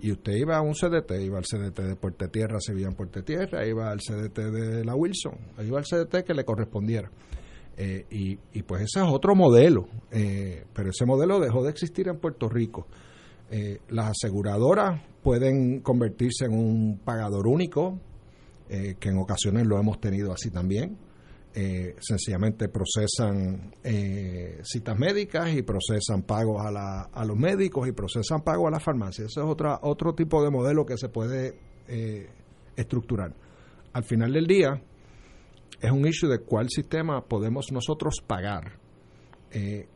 Y usted iba a un CDT, iba al CDT de Puerto Tierra, se veía en Puerto Tierra, iba al CDT de la Wilson, iba al CDT que le correspondiera. y, y, pues ese es otro modelo, pero ese modelo dejó de existir en Puerto Rico. las aseguradoras pueden convertirse en un pagador único, eh, que en ocasiones lo hemos tenido así también. Eh, sencillamente procesan eh, citas médicas y procesan pagos a, la, a los médicos y procesan pagos a las farmacias. Ese es otra, otro tipo de modelo que se puede estructurar. Al final del día, es un issue de cuál sistema podemos nosotros pagar.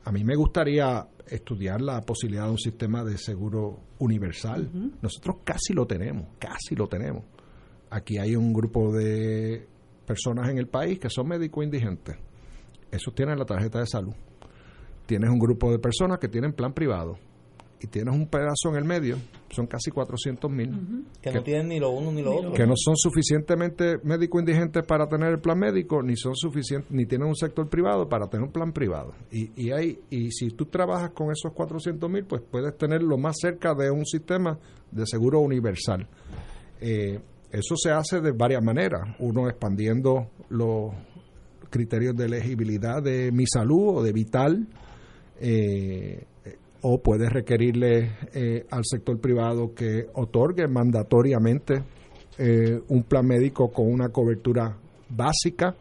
a mí me gustaría estudiar la posibilidad de un sistema de seguro universal. Nosotros casi lo tenemos, casi lo tenemos. Aquí hay un grupo de personas en el país que son médicos indigentes. Esos tienen la tarjeta de salud. Tienes un grupo de personas que tienen plan privado y tienes un pedazo en el medio, son casi 400 mil. que, no tienen ni lo uno ni lo otro. Que no son suficientemente médico indigentes para tener el plan médico, ni son suficientes, ni tienen un sector privado para tener un plan privado. Y, y, hay, y si tú trabajas con esos 400 mil, pues puedes tenerlo más cerca de un sistema de seguro universal. Eh, eso se hace de varias maneras. Uno expandiendo los criterios de elegibilidad de mi salud o de vital. Eh, o puede requerirle eh, al sector privado que otorgue mandatoriamente eh, un plan médico con una cobertura básica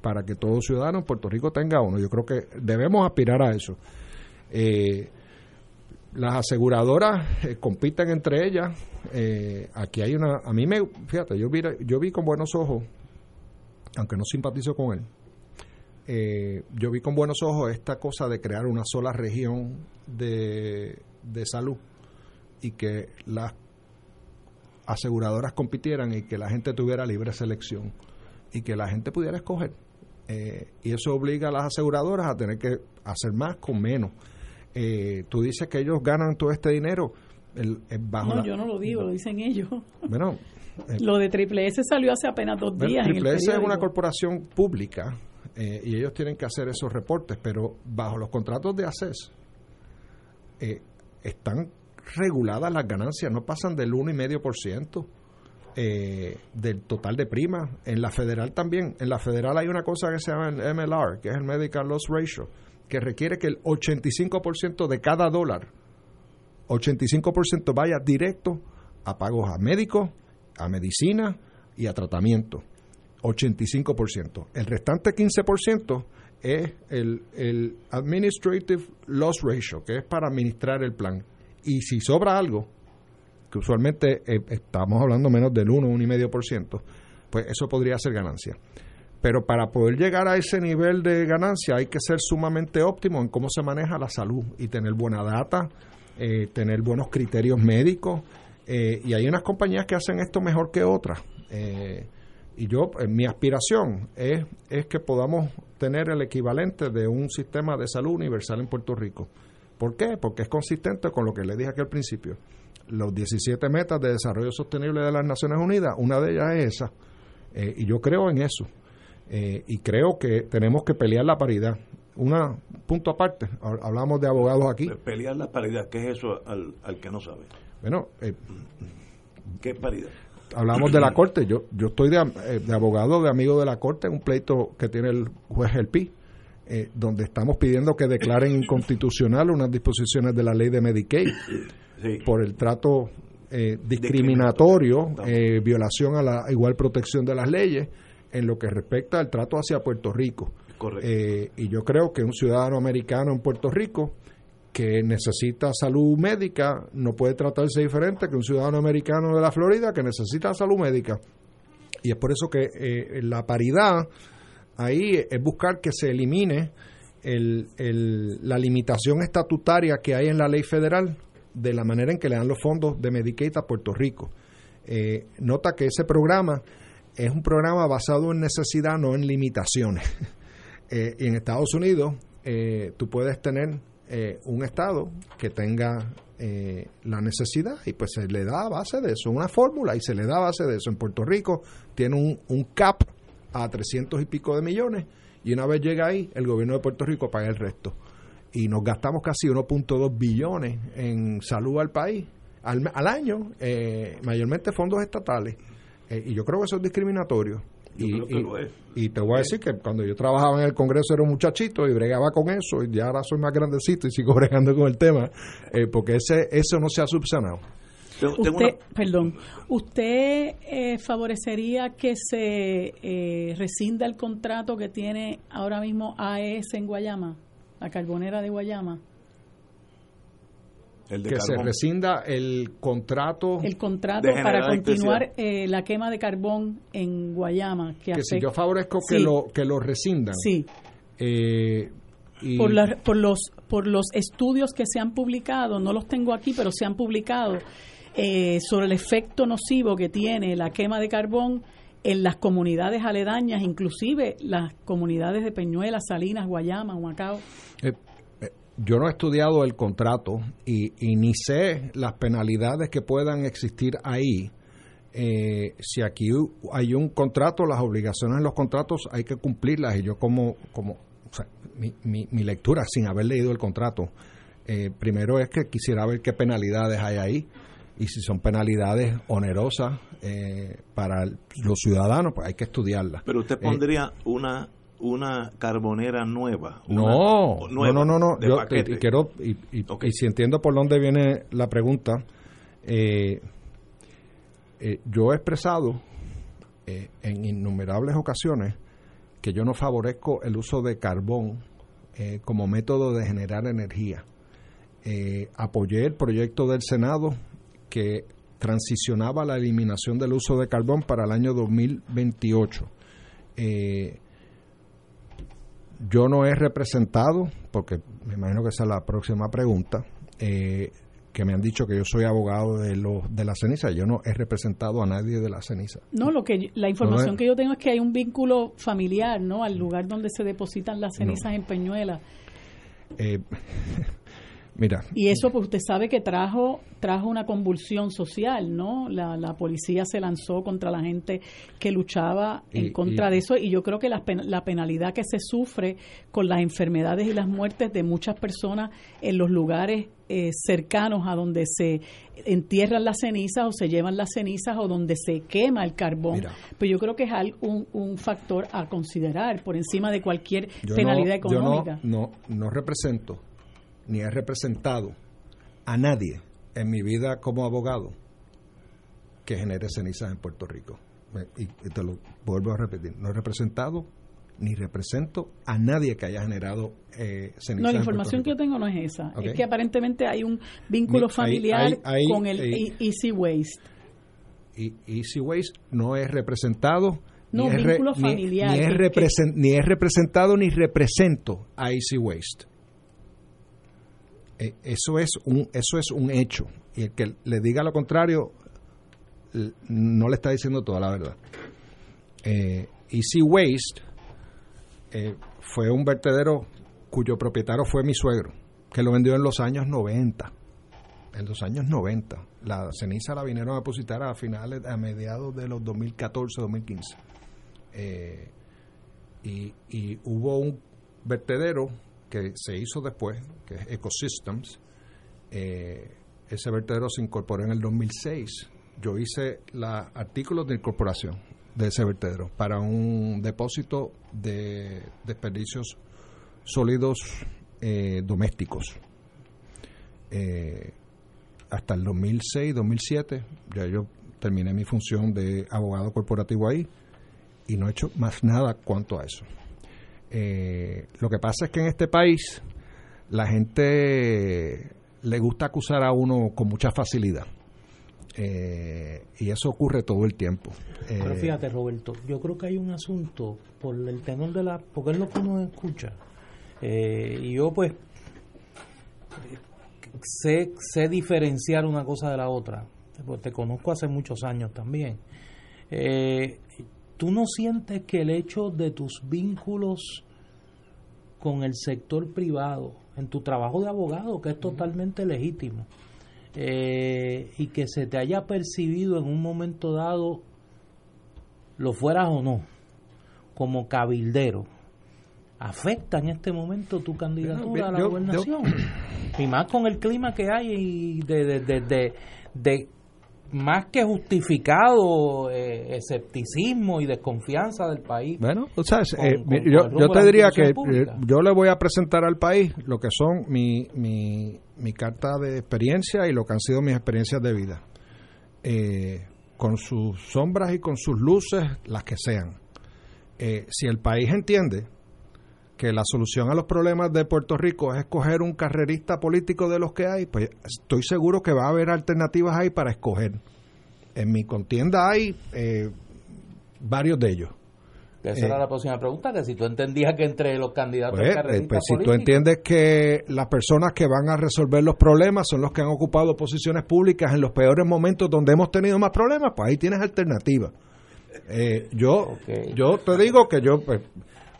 para que todo ciudadano en Puerto Rico tenga uno. Yo creo que debemos aspirar a eso. Las aseguradoras compiten entre ellas. aquí hay una, a mí me, fíjate, yo vi, yo vi con buenos ojos, aunque no simpatizo con él, eh, yo vi con buenos ojos esta cosa de crear una sola región de, salud y que las aseguradoras compitieran y que la gente tuviera libre selección y que la gente pudiera escoger. Eh, y eso obliga a las aseguradoras a tener que hacer más con menos. Eh, tú dices que ellos ganan todo este dinero. El, bajo no, yo no lo digo, lo dicen ellos. Bueno, lo de Triple S salió hace apenas dos días. Triple S es una corporación pública eh, y ellos tienen que hacer esos reportes, pero bajo los contratos de ACES eh, están reguladas las ganancias, no pasan del 1,5% eh, del total de prima. En la federal también, en la federal hay una cosa que se llama el MLR, que es el Medical Loss Ratio, que requiere que el 85% de cada dólar, 85% vaya directo a pagos a médicos, a medicina y a tratamiento. 85%. El restante 15% es el, Administrative Loss Ratio, que es para administrar el plan. Y si sobra algo, que usualmente eh, estamos hablando menos del 1, 1,5%, pues eso podría ser ganancia. Pero para poder llegar a ese nivel de ganancia hay que ser sumamente óptimo en cómo se maneja la salud y tener buena data, eh, tener buenos criterios médicos. Eh, y hay unas compañías que hacen esto mejor que otras. Eh, y yo, eh, mi aspiración es, es que podamos tener el equivalente de un sistema de salud universal en Puerto Rico. ¿Por qué? Porque es consistente con lo que le dije aquí al principio. Los 17 metas de desarrollo sostenible de las Naciones Unidas, una de ellas es esa. Y yo creo en eso. Eh, y creo que tenemos que pelear la paridad. Una punto aparte, hablamos de abogados aquí. Pelear la paridad, ¿qué es eso al, al que no sabe? Bueno, ¿qué es paridad? hablamos de la corte, yo yo estoy eh, de, abogado, de amigo de la corte, en un pleito que tiene el juez El Pi, eh, donde estamos pidiendo que declaren inconstitucional unas disposiciones de la ley de Medicaid por el trato eh, discriminatorio, violación a la igual protección de las leyes en lo que respecta al trato hacia Puerto Rico. y yo creo que un ciudadano americano en Puerto Rico que necesita salud médica no puede tratarse diferente que un ciudadano americano de la Florida que necesita salud médica. Y es por eso que eh, la paridad ahí es buscar que se elimine el, la limitación estatutaria que hay en la ley federal de la manera en que le dan los fondos de Medicaid a Puerto Rico. Eh, nota que ese programa es un programa basado en necesidad, no en limitaciones. Eh, y en Estados Unidos eh, tú puedes tener un estado que tenga la necesidad y pues se le da a base de eso, una fórmula y se le da a base de eso. En Puerto Rico tiene un, un cap a 300 y pico de millones y una vez llega ahí, el gobierno de Puerto Rico paga el resto. Y nos gastamos casi 1.2 billones en salud al país al, al año, eh, mayormente fondos estatales. Eh, y yo creo que eso es discriminatorio. y, y, te voy a decir que cuando yo trabajaba en el Congreso era un muchachito y bregaba con eso, y ya ahora soy más grandecito y sigo bregando con el tema, eh, porque ese eso no se ha subsanado. Usted, perdón, ¿usted eh, favorecería que se eh, rescinda el contrato que tiene ahora mismo AES en Guayama, la carbonera de Guayama? Que se rescinda el contrato. El contrato para continuar eh, la quema de carbón en Guayama. Que, si yo favorezco que, lo, que lo rescindan. Sí. por, por, los, por los estudios que se han publicado, no los tengo aquí, pero se han publicado eh, sobre el efecto nocivo que tiene la quema de carbón en las comunidades aledañas, inclusive las comunidades de Peñuelas, Salinas, Guayama, Huacao. Eh, eh, yo no he estudiado el contrato y, ni sé las penalidades que puedan existir ahí. si aquí hay un contrato, las obligaciones en los contratos hay que cumplirlas y yo como, como mi, mi, mi, lectura sin haber leído el contrato, primero es que quisiera ver qué penalidades hay ahí y si son penalidades onerosas eh, para los ciudadanos, pues hay que estudiarlas. Pero usted eh, pondría una una carbonera nueva. no, no, no, no, Yo quiero, y, y, si entiendo por dónde viene la pregunta, eh, yo he expresado en innumerables ocasiones que yo no favorezco el uso de carbón como método de generar energía. apoyé el proyecto del Senado que transicionaba la eliminación del uso de carbón para el año 2028. Eh, yo no he representado, porque me imagino que esa es la próxima pregunta, eh, que me han dicho que yo soy abogado de los de la ceniza. Yo no he representado a nadie de la ceniza. No, lo que la información que yo tengo es que hay un vínculo familiar, ¿no? Al lugar donde se depositan las cenizas en Peñuela. Eh, Mira. Y eso, pues usted sabe que trajo trajo una convulsión social, ¿no? La, la policía se lanzó contra la gente que luchaba en contra de eso y yo creo que la, la penalidad que se sufre con las enfermedades y las muertes de muchas personas en los lugares eh, cercanos a donde se entierran las cenizas o se llevan las cenizas o donde se quema el carbón, pues yo creo que es un, un factor a considerar por encima de cualquier penalidad económica. Yo no, no, no represento ni he representado a nadie en mi vida como abogado que genere cenizas en Puerto Rico. Y, te lo vuelvo a repetir, no he representado ni represento a nadie que haya generado eh, cenizas. No, la información que yo tengo no es esa. Es que aparentemente hay un vínculo familiar con el Easy Waste. Y Easy Waste no es representado. No, ni vínculo familiar. ni es representado ni represento a Easy Waste. Eh, eso es un eso es un hecho y el que le diga lo contrario no le está diciendo toda la verdad. Eh, Easy Waste eh, fue un vertedero cuyo propietario fue mi suegro, que lo vendió en los años 90. En los años 90. La ceniza la vinieron a depositar a finales, a mediados de los 2014-2015. y, y hubo un vertedero que se hizo después, que es Ecosystems, eh, ese vertedero se incorporó en el 2006. Yo hice los artículos de incorporación de ese vertedero para un depósito de desperdicios sólidos eh, domésticos. Eh, hasta el 2006-2007 ya yo terminé mi función de abogado corporativo ahí y no he hecho más nada cuanto a eso. Eh, lo que pasa es que en este país la gente le gusta acusar a uno con mucha facilidad. Eh, y eso ocurre todo el tiempo. Pero fíjate, Roberto, yo creo que hay un asunto por el tenor de la. porque es lo que uno escucha. y yo, pues, sé, sé diferenciar una cosa de la otra. Porque te conozco hace muchos años también. ¿Tú no sientes que el hecho de tus vínculos con el sector privado, en tu trabajo de abogado, que es totalmente legítimo, eh, y que se te haya percibido en un momento dado, lo fueras o no, como cabildero, afecta en este momento tu candidatura a la gobernación? y más con el clima que hay de, de, de, de más que justificado eh, escepticismo y desconfianza del país. Bueno, o sea, eh, yo, te diría que eh, yo le voy a presentar al país lo que son mi, mi, mi, carta de experiencia y lo que han sido mis experiencias de vida. con sus sombras y con sus luces, las que sean. si el país entiende que la solución a los problemas de Puerto Rico es escoger un carrerista político de los que hay, pues estoy seguro que va a haber alternativas ahí para escoger. En mi contienda hay eh, varios de ellos. Esa era eh, la próxima pregunta, que si tú entendías que entre los candidatos pues, eh, pues si tú entiendes que las personas que van a resolver los problemas son los que han ocupado posiciones públicas en los peores momentos donde hemos tenido más problemas, pues ahí tienes alternativas. yo, yo te digo que yo pues,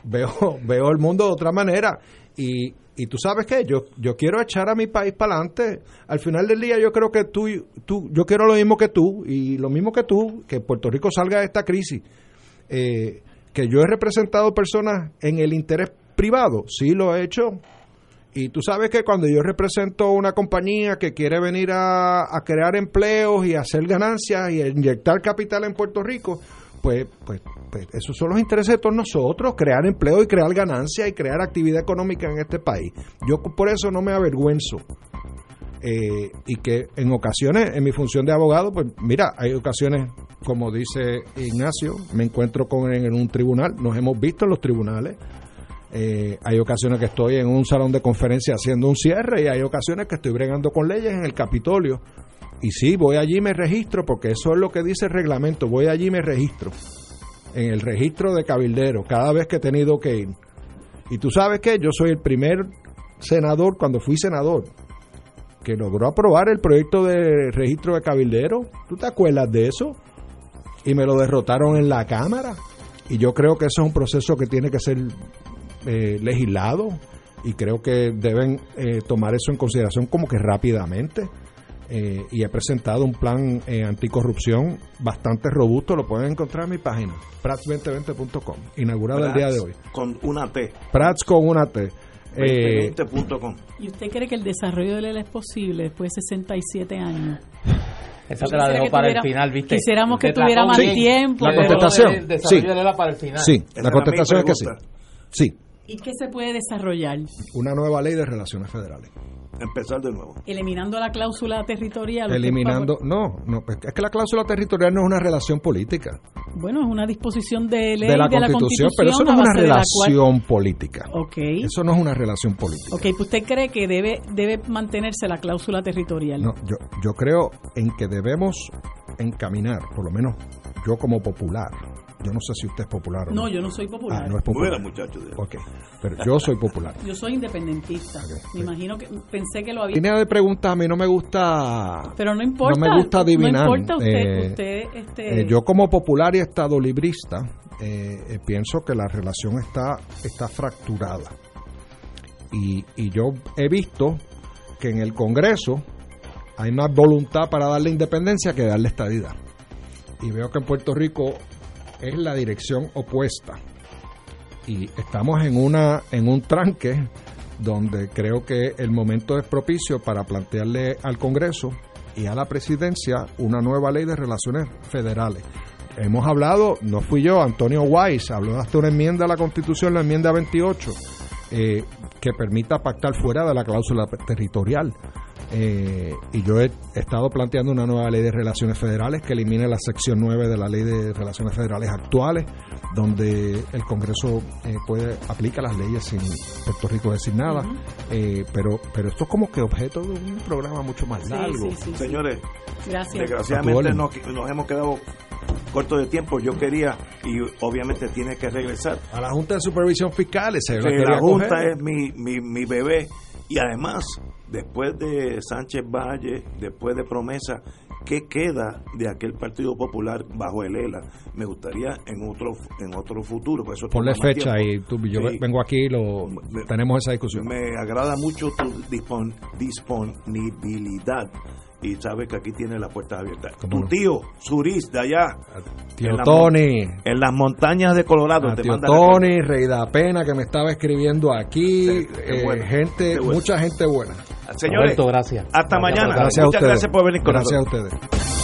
veo, veo el mundo de otra manera. Y, y tú sabes que yo, yo quiero echar a mi país para adelante. Al final del día yo creo que tú, tú, yo quiero lo mismo que tú y lo mismo que tú, que Puerto Rico salga de esta crisis. Eh, que yo he representado personas en el interés privado, sí lo he hecho. Y tú sabes que cuando yo represento una compañía que quiere venir a crear empleos y hacer ganancias y inyectar capital en Puerto Rico, pues, pues, pues, esos son los intereses de todos nosotros, crear empleo y crear ganancia y crear actividad económica en este país. Yo por eso no me avergüenzo. Eh, y que en ocasiones, en mi función de abogado, pues mira, hay ocasiones, como dice Ignacio, me encuentro con en un tribunal, nos hemos visto en los tribunales, eh, hay ocasiones que estoy en un salón de conferencia haciendo un cierre y hay ocasiones que estoy bregando con leyes en el Capitolio y sí, voy allí y me registro, porque eso es lo que dice el reglamento, voy allí y me registro. En el registro de cabildero, cada vez que he tenido que ir. Y tú sabes que yo soy el primer senador, cuando fui senador, que logró aprobar el proyecto de registro de cabildero. ¿Tú te acuerdas de eso? Y me lo derrotaron en la Cámara. Y yo creo que eso es un proceso que tiene que ser eh, legislado y creo que deben eh, tomar eso en consideración como que rápidamente. Eh, y he presentado un plan eh, anticorrupción bastante robusto. Lo pueden encontrar en mi página, prats2020.com, inaugurado el día de hoy. Con una T. Prats con una T. Eh, ¿Y usted cree que el desarrollo de la ley es posible después de 67 años? Esa te la dejo para el final, ¿viste? Quisiéramos que tuviera más tiempo. La contestación. sí. para el final. Sí, la contestación es que sí. Sí. ¿Y qué se puede desarrollar? Una nueva ley de relaciones federales empezar de nuevo. Eliminando la cláusula territorial. Eliminando, no, no, es que la cláusula territorial no es una relación política. Bueno, es una disposición de ley de la, constitución, pero eso no es una relación política. Ok. Eso no es una relación política. Ok, pues usted cree que debe, debe mantenerse la cláusula territorial. No, yo, yo creo en que debemos encaminar, por lo menos yo como popular, yo no sé si usted es popular o no. No, yo no soy popular. Ah, no es popular. muchacho. Ok, pero yo soy popular. yo soy independentista. Me imagino que pensé que lo había. Línea de preguntas a mí no me gusta. Pero no importa. No me gusta adivinar. No importa usted. Eh, usted este... Eh, yo como popular y estado librista eh, pienso que la relación está, está fracturada. Y, y yo he visto que en el Congreso hay más voluntad para darle independencia que darle estadidad. Y veo que en Puerto Rico es la dirección opuesta. Y estamos en, una, en un tranque donde creo que el momento es propicio para plantearle al Congreso y a la presidencia una nueva ley de relaciones federales. Hemos hablado, no fui yo, Antonio Weiss habló hasta una enmienda a la Constitución, la enmienda 28, eh, que permita pactar fuera de la cláusula territorial. Eh, y yo he estado planteando una nueva ley de relaciones federales que elimine la sección 9 de la ley de relaciones federales actuales, donde el Congreso eh, puede aplica las leyes sin Puerto Rico decir nada. Eh, pero, pero esto es como que objeto de un programa mucho más largo. Señores, desgraciadamente nos, nos hemos quedado corto de tiempo. Yo quería, y obviamente tiene que regresar. A la Junta de Supervisión Fiscal. la, Junta es mi, mi, mi bebé. Y además, después de Sánchez Valle, después de Promesa, ¿qué queda de aquel Partido Popular bajo el ELA? Me gustaría en otro en otro futuro. Por eso Ponle fecha y tú, yo vengo aquí y lo, tenemos esa discusión. Me agrada mucho tu disponibilidad y sabe que aquí tiene la puerta abierta. Tu tío, Suris, de allá. Tío Tony. en las montañas de Colorado. tío Tony, Rey da Pena, que me estaba escribiendo aquí. Eh, gente, mucha gente buena. Señores, gracias. Hasta mañana. Gracias Muchas gracias por venir con nosotros. Gracias a ustedes.